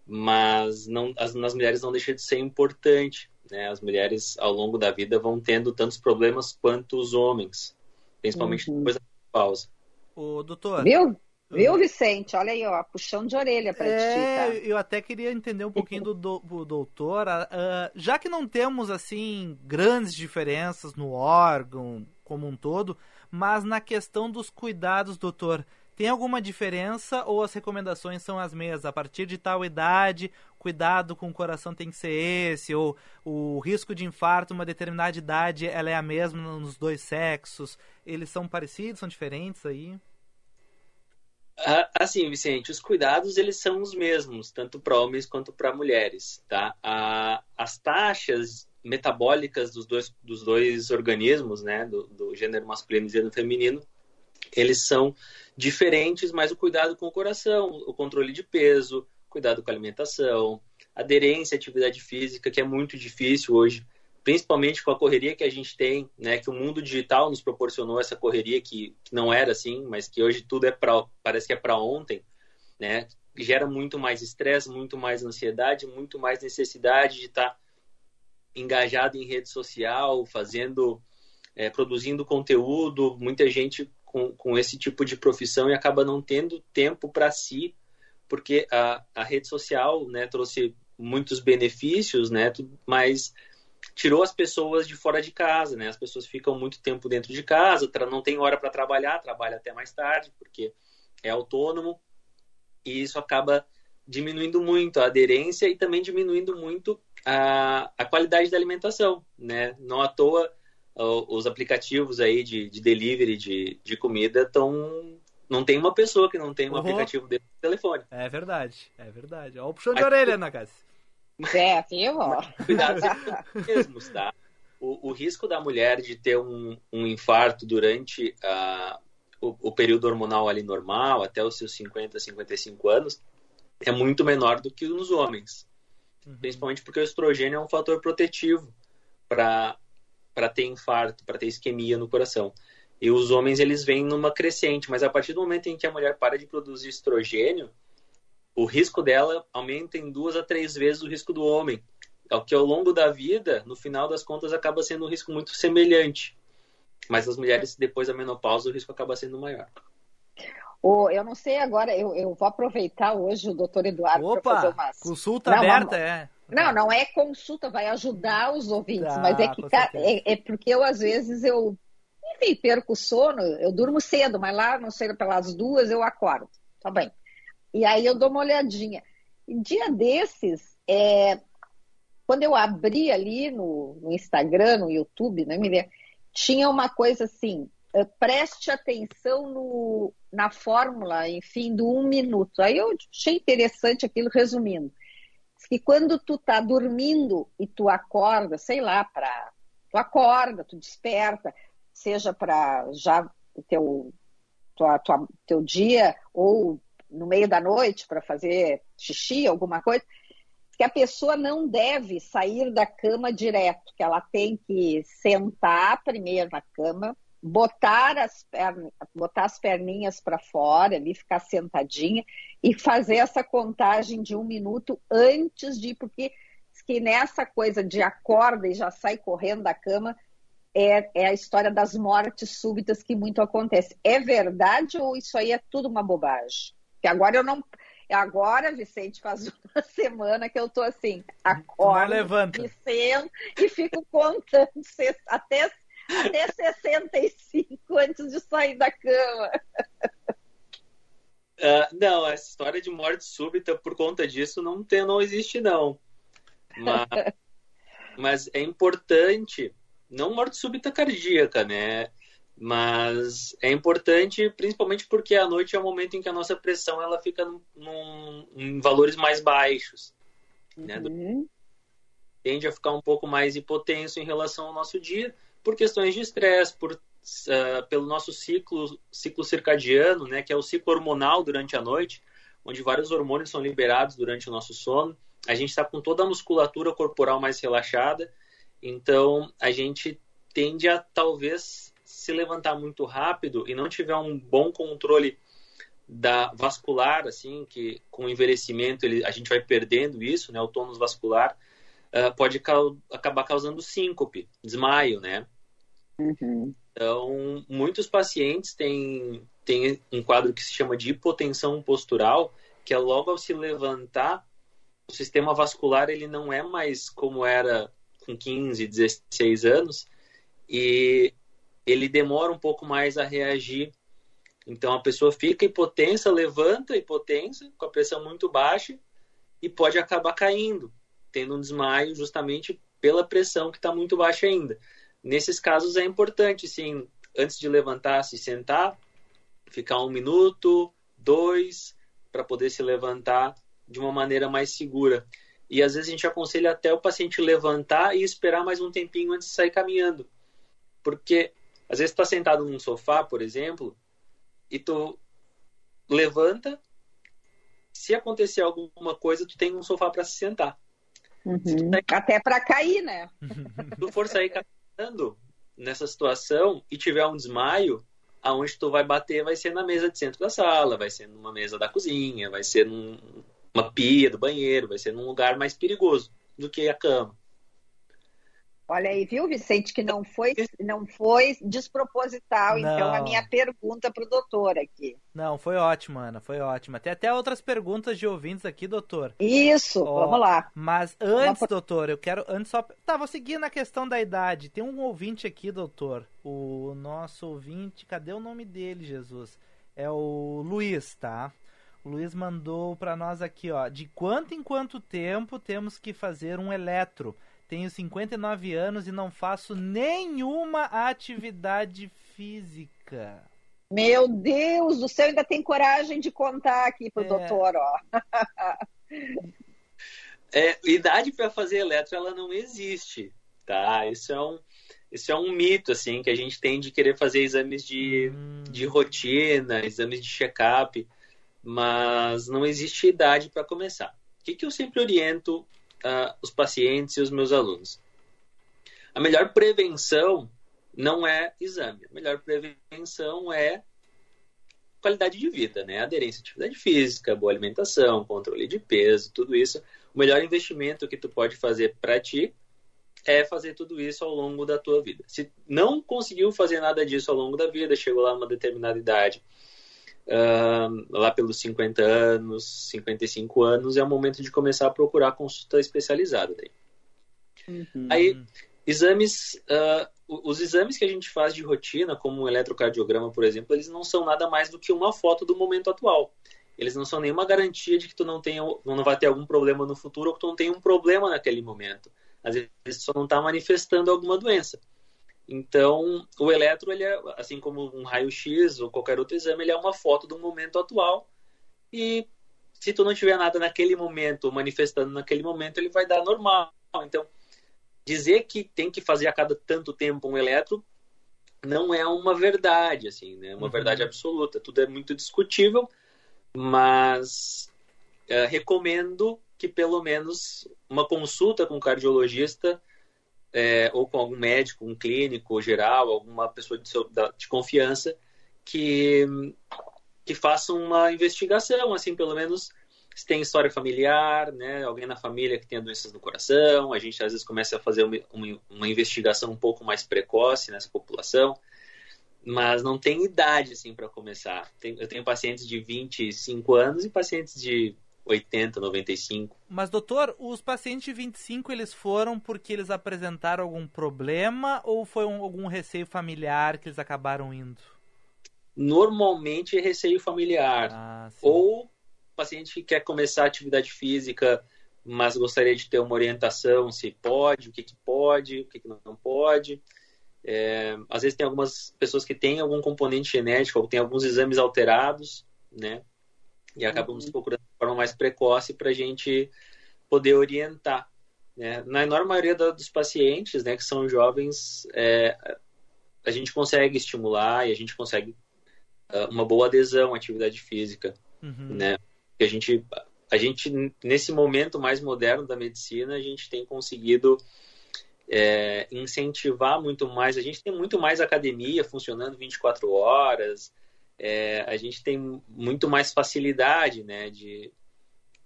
Mas não, as, nas mulheres não deixa de ser importante né, as mulheres ao longo da vida vão tendo tantos problemas quanto os homens, principalmente uhum. depois da pausa. O doutor. Viu? Viu, Vicente? Olha aí, ó, puxão de orelha para é, ti. Tá? Eu até queria entender um pouquinho do, do, do doutor. Uh, já que não temos, assim, grandes diferenças no órgão como um todo, mas na questão dos cuidados, doutor, tem alguma diferença ou as recomendações são as mesmas? A partir de tal idade, cuidado com o coração tem que ser esse, ou o risco de infarto, uma determinada idade, ela é a mesma nos dois sexos. Eles são parecidos, são diferentes aí? Ah, assim, Vicente, os cuidados eles são os mesmos, tanto para homens quanto para mulheres, tá? as taxas metabólicas dos dois, dos dois organismos, né, do, do gênero masculino e gênero feminino, eles são diferentes, mas o cuidado com o coração, o controle de peso, cuidado com a alimentação, aderência à atividade física, que é muito difícil hoje, principalmente com a correria que a gente tem, né, que o mundo digital nos proporcionou essa correria que, que não era assim, mas que hoje tudo é para parece que é para ontem, né? Gera muito mais estresse, muito mais ansiedade, muito mais necessidade de estar tá engajado em rede social, fazendo, é, produzindo conteúdo. Muita gente com, com esse tipo de profissão e acaba não tendo tempo para si, porque a, a rede social né, trouxe muitos benefícios, né, mas tirou as pessoas de fora de casa, né? As pessoas ficam muito tempo dentro de casa, não tem hora para trabalhar, trabalha até mais tarde, porque é autônomo, e isso acaba diminuindo muito a aderência e também diminuindo muito a, a qualidade da alimentação, né? Não à toa os aplicativos aí de, de delivery de, de comida estão. Não tem uma pessoa que não tem um uhum. aplicativo dentro do telefone. É verdade, é verdade. Olha o puxão de Mas, orelha, na casa. É, viu? Cuidado mesmos, tá? O, o, risco da mulher de ter um, um infarto durante uh, o, o, período hormonal ali normal, até os seus 50, 55 anos, é muito menor do que nos homens. Uhum. Principalmente porque o estrogênio é um fator protetivo para para ter infarto, para ter isquemia no coração. E os homens eles vêm numa crescente, mas a partir do momento em que a mulher para de produzir estrogênio, o risco dela aumenta em duas a três vezes o risco do homem. O que ao longo da vida, no final das contas, acaba sendo um risco muito semelhante. Mas as mulheres, depois da menopausa, o risco acaba sendo maior. Oh, eu não sei agora, eu, eu vou aproveitar hoje o doutor Eduardo para fazer uma consulta não, aberta, uma... é. Não, não é consulta, vai ajudar os ouvintes, tá, mas é que é, é, porque eu às vezes eu, enfim, perco o sono, eu durmo cedo, mas lá, não sei, pelas duas eu acordo, tá bem. E aí eu dou uma olhadinha. E dia desses, é, quando eu abri ali no, no Instagram, no YouTube, não me lembro, tinha uma coisa assim, é, preste atenção no, na fórmula, enfim, do um minuto. Aí eu achei interessante aquilo resumindo que quando tu tá dormindo e tu acorda, sei lá, para tu acorda, tu desperta, seja para já teu tua, tua, teu dia ou no meio da noite para fazer xixi, alguma coisa, que a pessoa não deve sair da cama direto, que ela tem que sentar primeiro na cama, botar as, pernas, botar as perninhas para fora, ali, ficar sentadinha e fazer essa contagem de um minuto antes de ir, porque que nessa coisa de acorda e já sai correndo da cama é, é a história das mortes súbitas que muito acontece. É verdade ou isso aí é tudo uma bobagem? Que agora eu não. Agora, Vicente, faz uma semana que eu tô assim, acordo, me sento e fico contando até até 65 antes de sair da cama. Uh, não, essa história de morte súbita por conta disso não tem, não existe não. Mas, mas é importante, não morte súbita cardíaca, né? Mas é importante, principalmente porque a noite é o momento em que a nossa pressão ela fica num, num, em valores mais baixos, né? Uhum. Tende a ficar um pouco mais hipotenso em relação ao nosso dia por questões de estresse, por uh, pelo nosso ciclo, ciclo circadiano, né, que é o ciclo hormonal durante a noite, onde vários hormônios são liberados durante o nosso sono. A gente está com toda a musculatura corporal mais relaxada, então a gente tende a talvez se levantar muito rápido e não tiver um bom controle da vascular, assim, que com o envelhecimento ele, a gente vai perdendo isso, né, o tônus vascular, uh, pode acabar causando síncope, desmaio, né? Uhum. Então, muitos pacientes têm, têm um quadro que se chama de hipotensão postural, que é logo ao se levantar, o sistema vascular ele não é mais como era com 15, 16 anos, e ele demora um pouco mais a reagir. Então a pessoa fica hipotensa, levanta hipotensa, com a pressão muito baixa, e pode acabar caindo tendo um desmaio justamente pela pressão que está muito baixa ainda. Nesses casos é importante, sim, antes de levantar, se sentar, ficar um minuto, dois, para poder se levantar de uma maneira mais segura. E às vezes a gente aconselha até o paciente levantar e esperar mais um tempinho antes de sair caminhando. Porque às vezes está sentado num sofá, por exemplo, e tu levanta, se acontecer alguma coisa, tu tem um sofá para se sentar. Uhum. Até para cair, né? Se tu for sair caminhando nessa situação e tiver um desmaio, aonde tu vai bater vai ser na mesa de centro da sala, vai ser numa mesa da cozinha, vai ser numa pia do banheiro, vai ser num lugar mais perigoso do que a cama. Olha aí, viu, Vicente, que não foi, não foi desproposital, Não. então, a minha pergunta para o doutor aqui. Não, foi ótimo, Ana, foi ótimo. Tem até outras perguntas de ouvintes aqui, doutor. Isso, Ó, vamos lá. Mas antes, doutor, eu quero. Antes só. Tá, vou seguir na questão da idade. Tem um ouvinte aqui, doutor. O nosso ouvinte. Cadê o nome dele, Jesus? É o Luiz, tá? O Luiz mandou pra nós aqui, ó. De quanto em quanto tempo temos que fazer um eletro? Tenho 59 anos e não faço nenhuma atividade física. Meu Deus do céu, ainda tem coragem de contar aqui pro É. doutor, ó. É, idade para fazer eletro ela não existe, tá? Isso é um isso é um mito assim que a gente tem de querer fazer exames de, de rotina, exames de check-up, mas não existe idade para começar. O que, que eu sempre oriento ah, os pacientes e os meus alunos? A melhor prevenção não é exame. A melhor prevenção é qualidade de vida, né? Aderência à atividade física, boa alimentação, controle de peso, tudo isso. O melhor investimento que tu pode fazer para ti é fazer tudo isso ao longo da tua vida. Se não conseguiu fazer nada disso ao longo da vida, chegou lá numa determinada idade, ahn, lá pelos 50 anos, 55 anos, é o momento de começar a procurar consulta especializada. Daí. Aí, exames, o- os exames que a gente faz de rotina, como um eletrocardiograma, por exemplo, eles não são nada mais do que uma foto do momento atual. Eles não são nenhuma garantia de que tu não tenha, não vai ter algum problema no futuro ou que tu não tenha um problema naquele momento. Às vezes só não está manifestando alguma doença. Então, o eletro, ele é, assim como um raio-x ou qualquer outro exame, ele é uma foto do momento atual. E se tu não tiver nada naquele momento, manifestando naquele momento, ele vai dar normal. Então, dizer que tem que fazer a cada tanto tempo um eletro não é uma verdade, assim, né? Uma Uhum. verdade absoluta. Tudo é muito discutível, mas eh, recomendo que pelo menos uma consulta com um cardiologista é, ou com algum médico, um clínico geral, alguma pessoa de, seu, de confiança que, que faça uma investigação, assim, pelo menos se tem história familiar, né, alguém na família que tenha doenças no coração, a gente às vezes começa a fazer uma, uma, uma investigação um pouco mais precoce nessa população, mas não tem idade assim para começar. Tem, eu tenho pacientes de 25 anos e pacientes de 80, 95. Mas, doutor, os pacientes de 25 eles foram porque eles apresentaram algum problema ou foi um, algum receio familiar que eles acabaram indo? Normalmente é receio familiar. Ah, ou paciente que quer começar atividade física, mas gostaria de ter uma orientação se pode, o que, que pode, o que, que não pode. É, às vezes tem algumas pessoas que têm algum componente genético ou têm alguns exames alterados, né? E acabamos uhum. procurando de forma mais precoce para a gente poder orientar. Né? Na enorme maioria dos pacientes, né, que são jovens, é, a gente consegue estimular e a gente consegue uh, uma boa adesão à atividade física, uhum. né? que a gente, a gente, nesse momento mais moderno da medicina, a gente tem conseguido é, incentivar muito mais. A gente tem muito mais academia funcionando 24 horas, é, a gente tem muito mais facilidade, né, de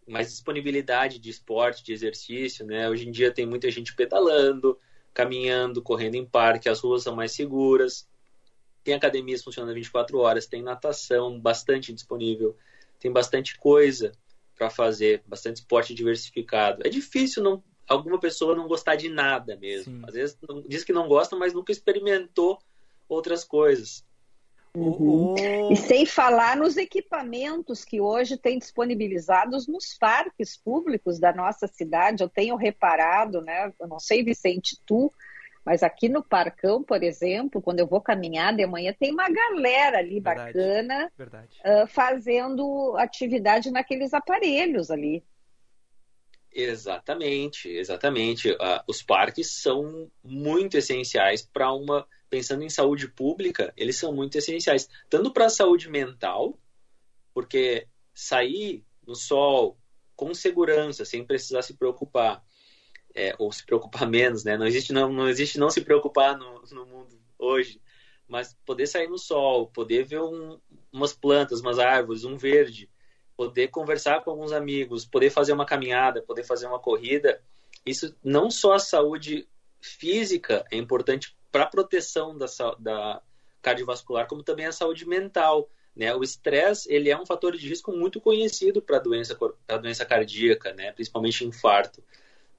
mais disponibilidade de esporte, de exercício, né? Hoje em dia tem muita gente pedalando, caminhando, correndo em parque, as ruas são mais seguras. Tem academias funcionando 24 horas, tem natação bastante disponível tem bastante coisa para fazer, bastante esporte diversificado. É difícil não alguma pessoa não gostar de nada mesmo. Sim. Às vezes não, diz que não gosta, mas nunca experimentou outras coisas. Uhum. E sem falar nos equipamentos que hoje tem disponibilizados nos parques públicos da nossa cidade. Eu tenho reparado, né? Eu não sei, Vicente, tu, mas aqui no Parcão, por exemplo, quando eu vou caminhar de manhã, tem uma galera ali verdade, bacana verdade. Uh, fazendo atividade naqueles aparelhos ali. Exatamente, exatamente. Uh, os parques são muito essenciais para uma. Pensando em saúde pública, eles são muito essenciais. Tanto para a saúde mental, porque sair no sol com segurança, sem precisar se preocupar, é, ou se preocupar menos, né? Não existe não, não existe não se preocupar no, no mundo hoje, mas poder sair no sol, poder ver um, umas plantas, umas árvores, um verde, poder conversar com alguns amigos, poder fazer uma caminhada, poder fazer uma corrida, isso não só a saúde física é importante para a proteção da, da cardiovascular, como também a saúde mental. Né? O estresse ele é um fator de risco muito conhecido para a doença, doença cardíaca, né? principalmente infarto.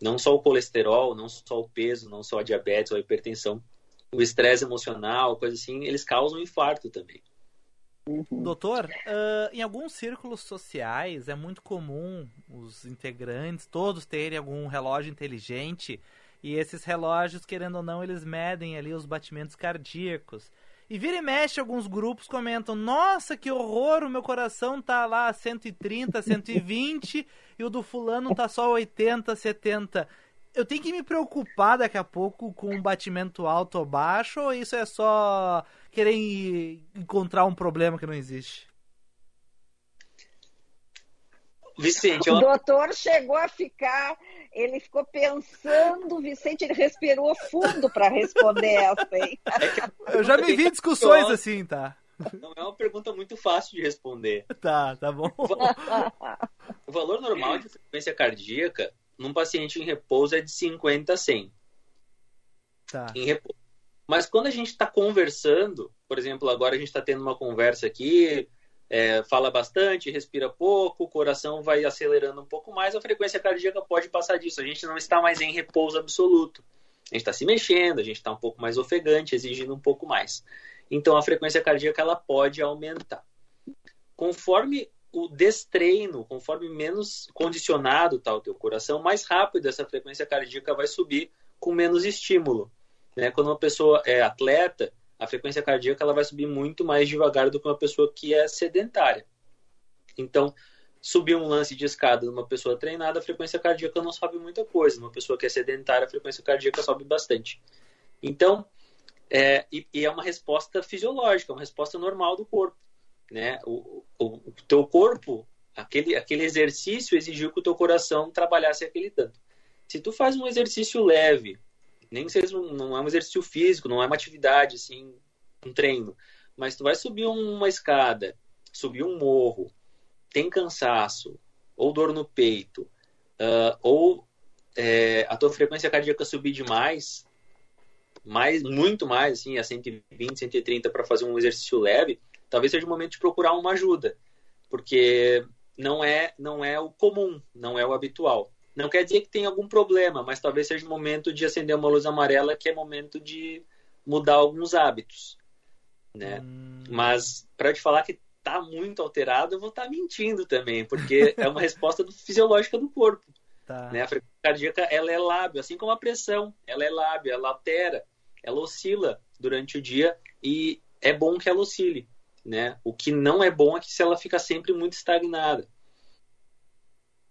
Não só o colesterol, não só o peso, não só a diabetes ou a hipertensão, o estresse emocional, coisa assim, eles causam infarto também. Uhum. Doutor, uh, em alguns círculos sociais é muito comum os integrantes todos terem algum relógio inteligente e esses relógios, querendo ou não, eles medem ali os batimentos cardíacos. E vira e mexe, alguns grupos comentam: Nossa, que horror, o meu coração tá lá 130, 120 e o do fulano tá só 80, 70. Eu tenho que me preocupar daqui a pouco com um batimento alto ou baixo ou isso é só querer encontrar um problema que não existe? Vicente, o doutor chegou a ficar, ele ficou pensando, Vicente, ele respirou fundo para responder essa, hein? É Eu já me vi discussões assim, tá? Não é uma pergunta muito fácil de responder. Tá, tá bom. O valor normal de frequência cardíaca num paciente em repouso é de 50 a 100. Tá. Em repouso. Mas quando a gente está conversando, por exemplo, agora a gente está tendo uma conversa aqui, é, fala bastante, respira pouco, o coração vai acelerando um pouco mais, a frequência cardíaca pode passar disso. A gente não está mais em repouso absoluto. A gente está se mexendo, a gente está um pouco mais ofegante, exigindo um pouco mais. Então a frequência cardíaca ela pode aumentar. Conforme o destreino, conforme menos condicionado está o teu coração, mais rápido essa frequência cardíaca vai subir com menos estímulo. Né? Quando uma pessoa é atleta, a frequência cardíaca ela vai subir muito mais devagar do que uma pessoa que é sedentária. Então, subir um lance de escada numa pessoa treinada, a frequência cardíaca não sobe muita coisa. Numa pessoa que é sedentária, a frequência cardíaca sobe bastante. Então, é, e, e, é uma resposta fisiológica, uma resposta normal do corpo. Né? O, o, o teu corpo, aquele, aquele exercício exigiu que o teu coração trabalhasse aquele tanto. Se tu faz um exercício leve, Nem seja não é um exercício físico, não é uma atividade assim, um treino, mas tu vai subir uma escada, subir um morro, tem cansaço ou dor no peito, uh, ou é, a tua frequência cardíaca subir demais, mais, muito mais, assim, a 120, 130 para fazer um exercício leve, talvez seja o momento de procurar uma ajuda, porque não é, não é o comum, não é o habitual. Não quer dizer que tem algum problema, mas talvez seja o momento de acender uma luz amarela, que é momento de mudar alguns hábitos, né? Hum. Mas para te falar que tá muito alterado, eu vou estar tá mentindo também, porque é uma resposta do, fisiológica do corpo. Tá. Né? A frequência cardíaca ela é lábio, assim como a pressão, ela é lábio, ela altera, ela oscila durante o dia e é bom que ela oscile. Né? O que não é bom é que se ela fica sempre muito estagnada.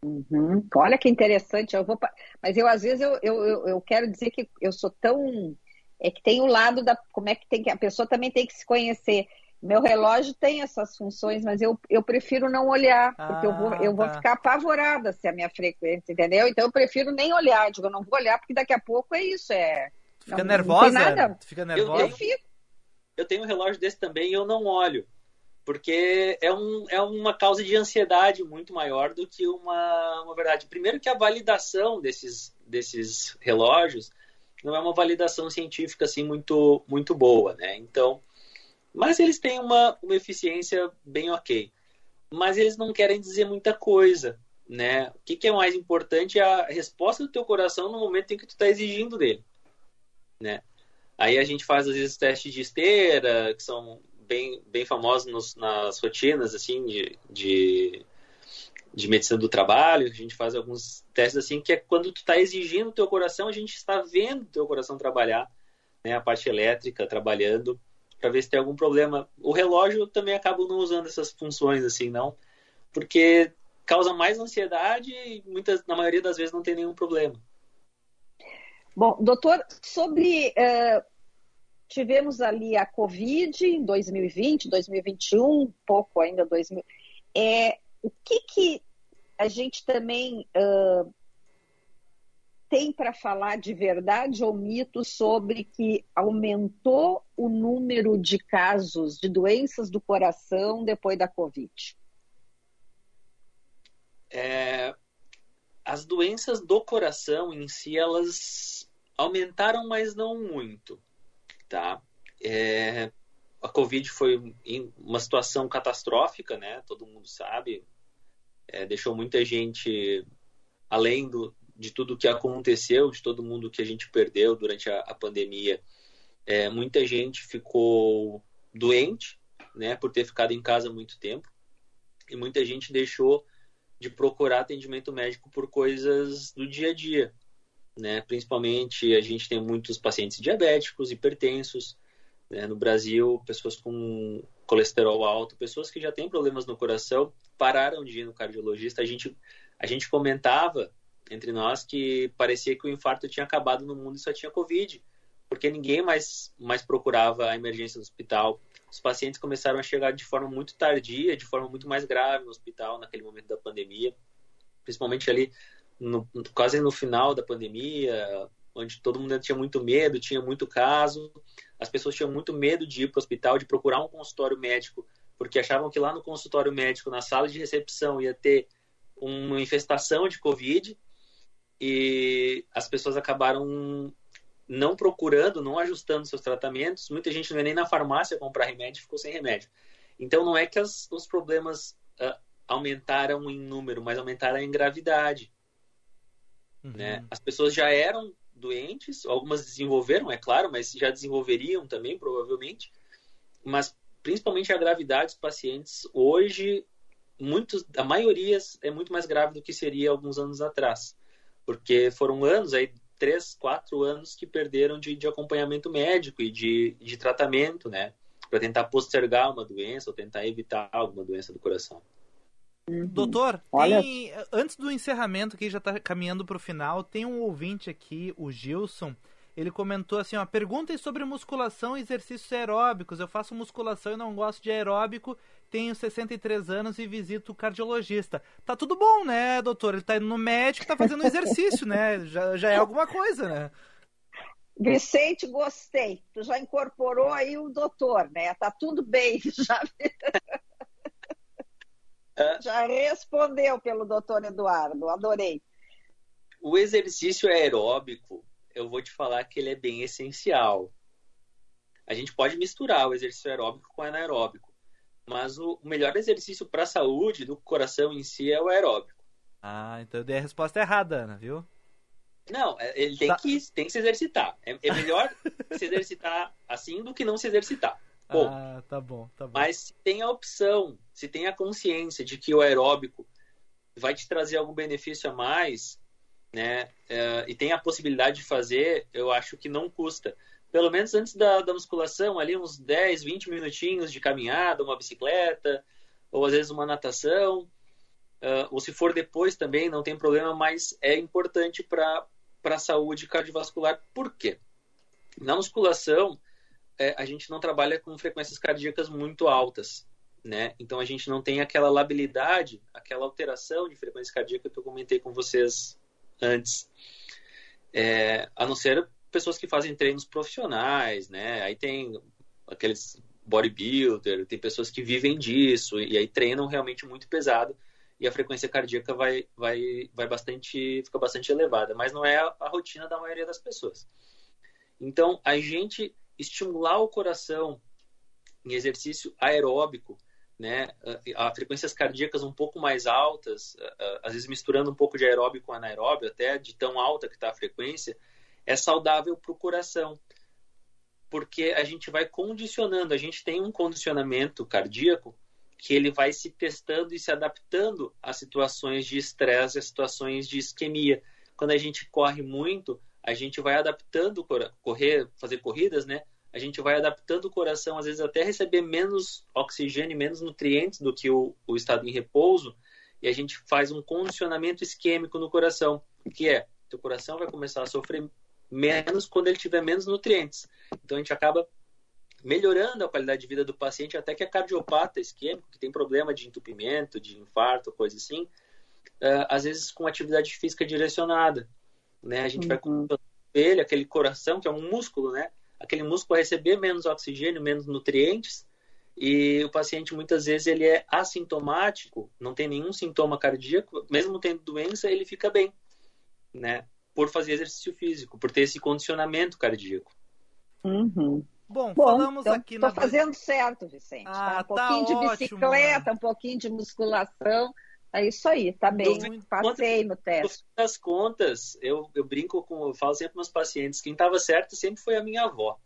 Uhum. Olha que interessante. Eu vou, mas eu às vezes eu, eu, eu quero dizer que eu sou tão é que tem o lado da como é que tem que a pessoa também tem que se conhecer. Meu relógio tem essas funções, mas eu, eu prefiro não olhar, porque ah, eu, vou, eu tá. vou ficar apavorada se a minha frequência, entendeu? Então eu prefiro nem olhar, digo, eu não vou olhar, porque daqui a pouco é isso, é. Fica não, nervosa? Não nada. Fica nervosa? Eu, eu, fico. eu tenho um relógio desse também e eu não olho porque é, um, é uma causa de ansiedade muito maior do que uma, uma verdade. Primeiro que a validação desses, desses relógios não é uma validação científica assim muito, muito boa, né? Então, mas eles têm uma, uma eficiência bem ok. Mas eles não querem dizer muita coisa, né? O que, que é mais importante é a resposta do teu coração no momento em que tu está exigindo dele, né? Aí a gente faz às vezes testes de esteira, que são bem, bem famosos nos, nas rotinas, assim, de, de, de, medicina do trabalho. A gente faz alguns testes, assim, que é quando tu está exigindo o teu coração, a gente está vendo o teu coração trabalhar, né, a parte elétrica trabalhando, para ver se tem algum problema. O relógio também acaba não usando essas funções, assim, não, porque causa mais ansiedade e muitas, na maioria das vezes não tem nenhum problema. Bom, doutor, sobre uh, tivemos ali a Covid em 2020, 2021, um pouco ainda 2000. É, o que, que a gente também uh, tem para falar de verdade ou mito sobre que aumentou o número de casos de doenças do coração depois da Covid? É, as doenças do coração em si, elas aumentaram, mas não muito tá? É, a Covid foi uma situação catastrófica, né? Todo mundo sabe. É, deixou muita gente, além do, de tudo que aconteceu, de todo mundo que a gente perdeu durante a, a pandemia, é, muita gente ficou doente, né? Por ter ficado em casa muito tempo. E muita gente deixou de procurar atendimento médico por coisas do dia a dia, né? Principalmente a gente tem muitos pacientes diabéticos, hipertensos, né? no Brasil, pessoas com colesterol alto, pessoas que já têm problemas no coração, pararam de ir no cardiologista. A gente, a gente comentava entre nós que parecia que o infarto tinha acabado no mundo e só tinha Covid, porque ninguém mais, mais procurava a emergência do hospital. Os pacientes começaram a chegar de forma muito tardia, de forma muito mais grave no hospital naquele momento da pandemia, principalmente ali no, quase no final da pandemia, onde todo mundo tinha muito medo, tinha muito caso, as pessoas tinham muito medo de ir para o hospital, de procurar um consultório médico, porque achavam que lá no consultório médico, na sala de recepção, ia ter uma infestação de Covid, e as pessoas acabaram não procurando, não ajustando seus tratamentos. Muita gente não ia nem na farmácia comprar remédio, ficou sem remédio. Então não é que as, os problemas uh, aumentaram em número, mas aumentaram em gravidade. Uhum. Né? As pessoas já eram doentes, algumas desenvolveram, é claro, mas já desenvolveriam também, provavelmente. Mas principalmente a gravidade dos pacientes hoje, muitos, a maioria é muito mais grave do que seria alguns anos atrás, porque foram anos aí três, quatro anos que perderam de, de acompanhamento médico e de, de tratamento, né, para tentar postergar uma doença ou tentar evitar alguma doença do coração. Uhum. Doutor, Olha... tem, antes do encerramento, que já está caminhando para o final, tem um ouvinte aqui, o Gilson. Ele comentou assim: ó, perguntem sobre musculação e exercícios aeróbicos. Eu faço musculação e não gosto de aeróbico. Tenho 63 anos e visito o cardiologista. Tá tudo bom, né, doutor? Ele tá indo no médico, tá fazendo exercício, né? Já, já é alguma coisa, né? Vicente, gostei. Tu já incorporou aí o doutor, né? Tá tudo bem. Já, já respondeu pelo doutor Eduardo. Adorei. O exercício aeróbico, eu vou te falar que ele é bem essencial. A gente pode misturar o exercício aeróbico com o anaeróbico, mas o melhor exercício para a saúde do coração em si é o aeróbico. Ah, então eu dei a resposta errada, Ana, viu? Não, é, ele tem, tá. que, tem que se exercitar. É, é melhor se exercitar assim do que não se exercitar. Bom, ah, tá bom, tá bom. Mas se tem a opção, se tem a consciência de que o aeróbico vai te trazer algum benefício a mais, né? É, e tem a possibilidade de fazer, eu acho que não custa. Pelo menos antes da, da musculação, ali uns 10, 20 minutinhos de caminhada, uma bicicleta, ou às vezes uma natação. Uh, ou se for depois também, não tem problema, mas é importante para a saúde cardiovascular. Por quê? Na musculação, é, a gente não trabalha com frequências cardíacas muito altas, né? Então a gente não tem aquela labilidade, aquela alteração de frequência cardíaca que eu comentei com vocês antes. É, a não ser pessoas que fazem treinos profissionais, né? Aí tem aqueles bodybuilder, tem pessoas que vivem disso e aí treinam realmente muito pesado e a frequência cardíaca vai, vai, vai bastante, fica bastante elevada, mas não é a, a rotina da maioria das pessoas. Então, a gente estimular o coração em exercício aeróbico, né, a, frequências cardíacas um pouco mais altas, às vezes misturando um pouco de aeróbico com anaeróbio, até de tão alta que está a frequência, é saudável para o coração. Porque a gente vai condicionando, a gente tem um condicionamento cardíaco que ele vai se testando e se adaptando a situações de estresse, a situações de isquemia. Quando a gente corre muito, a gente vai adaptando correr, fazer corridas, né? A gente vai adaptando o coração, às vezes até receber menos oxigênio, menos nutrientes do que o, o estado em repouso, e a gente faz um condicionamento isquêmico no coração, que é, o coração vai começar a sofrer menos quando ele tiver menos nutrientes. Então a gente acaba melhorando a qualidade de vida do paciente, até que a cardiopata isquêmico, que tem problema de entupimento, de infarto, coisa assim, uh, às vezes com atividade física direcionada. Né? A gente uhum. vai com ele, aquele coração, que é um músculo, né? Aquele músculo vai receber menos oxigênio, menos nutrientes, e o paciente muitas vezes ele é assintomático, não tem nenhum sintoma cardíaco, mesmo tendo doença, ele fica bem, né? Por fazer exercício físico, por ter esse condicionamento cardíaco. Uhum. Bom, Bom, falamos então, aqui na. Estou fazendo certo, Vicente. Ah, tá? Um pouquinho tá de bicicleta, um pouquinho de musculação. É isso aí, tá bem. No, Passei no teste. Das contas, eu, eu brinco com, eu falo sempre para meus pacientes, quem estava certo sempre foi a minha avó.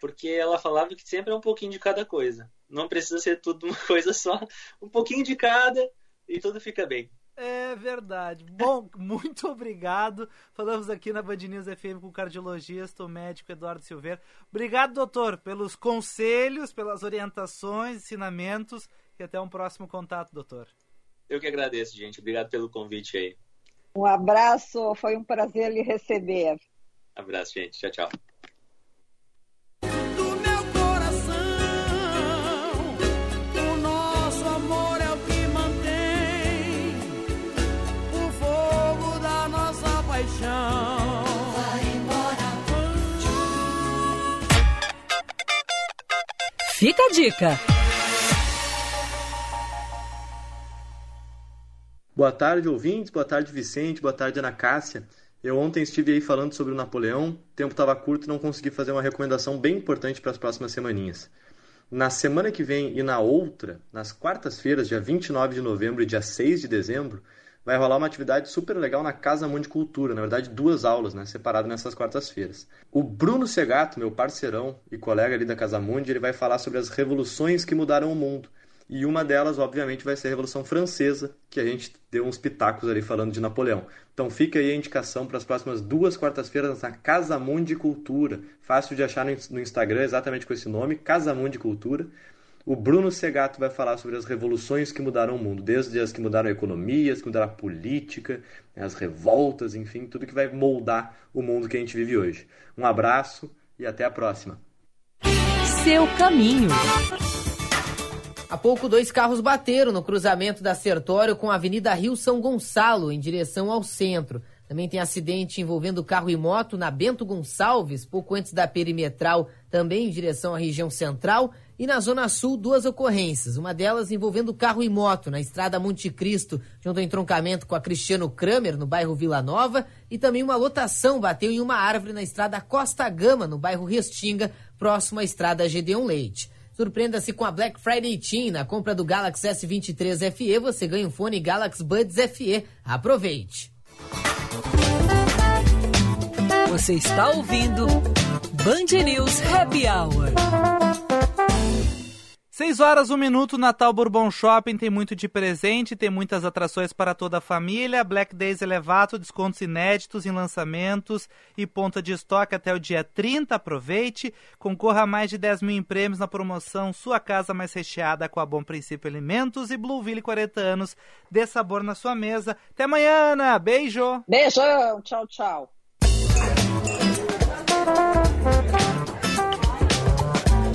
Porque ela falava que sempre é um pouquinho de cada coisa. Não precisa ser tudo uma coisa só, um pouquinho de cada e tudo fica bem. É verdade. Bom, muito obrigado. Falamos aqui na Band News FM com o cardiologista, o médico Eduardo Silveira. Obrigado, doutor, pelos conselhos, pelas orientações, ensinamentos e até um próximo contato, doutor. Eu que agradeço, gente. Obrigado pelo convite aí. Um abraço, foi um prazer lhe receber. Abraço, gente. Tchau, tchau. Fica a dica. Boa tarde, ouvintes. Boa tarde, Vicente. Boa tarde, Ana Cássia. Eu ontem estive aí falando sobre o Napoleão. O tempo estava curto e não consegui fazer uma recomendação bem importante para as próximas semaninhas. Na semana que vem e na outra, nas quartas-feiras, dia 29 de novembro e dia 6 de dezembro, vai rolar uma atividade super legal na Casa Mundi Cultura, na verdade duas aulas, né, separadas nessas quartas-feiras. O Bruno Segato, meu parceirão e colega ali da Casa Mundi, ele vai falar sobre as revoluções que mudaram o mundo. E uma delas, obviamente, vai ser a Revolução Francesa, que a gente deu uns pitacos ali falando de Napoleão. Então fica aí a indicação para as próximas duas quartas-feiras na Casa Mundi Cultura. Fácil de achar no Instagram, exatamente com esse nome, Casa Mundi Cultura. O Bruno Segato vai falar sobre as revoluções que mudaram o mundo, desde as que mudaram a economia, as que mudaram a política, né, as revoltas, enfim, tudo que vai moldar o mundo que a gente vive hoje. Um abraço e até a próxima. Seu caminho. Há pouco, dois carros bateram no cruzamento da Sertório com a Avenida Rio São Gonçalo, em direção ao centro. Também tem acidente envolvendo carro e moto na Bento Gonçalves, pouco antes da perimetral, também em direção à região central. E na Zona Sul, duas ocorrências. Uma delas envolvendo carro e moto na estrada Monte Cristo, junto ao entroncamento com a Cristiano Kramer, no bairro Vila Nova. E também uma lotação bateu em uma árvore na estrada Costa Gama, no bairro Restinga, próximo à estrada Gedeon Leite. Surpreenda-se com a Black Friday Team. Na compra do Galaxy S23 FE, você ganha um fone Galaxy Buds FE. Aproveite! Você está ouvindo Band News Happy Hour. 6 horas, 1 minuto, Natal Bourbon Shopping tem muito de presente, tem muitas atrações para toda a família, Black Days elevado, descontos inéditos em lançamentos e ponta de estoque até o dia 30, aproveite, concorra a mais de 10 mil em prêmios na promoção Sua Casa Mais Recheada com a Bom Princípio Alimentos e Blueville 40 anos, dê sabor na sua mesa. Até amanhã, Ana, beijo! Beijão, tchau, tchau.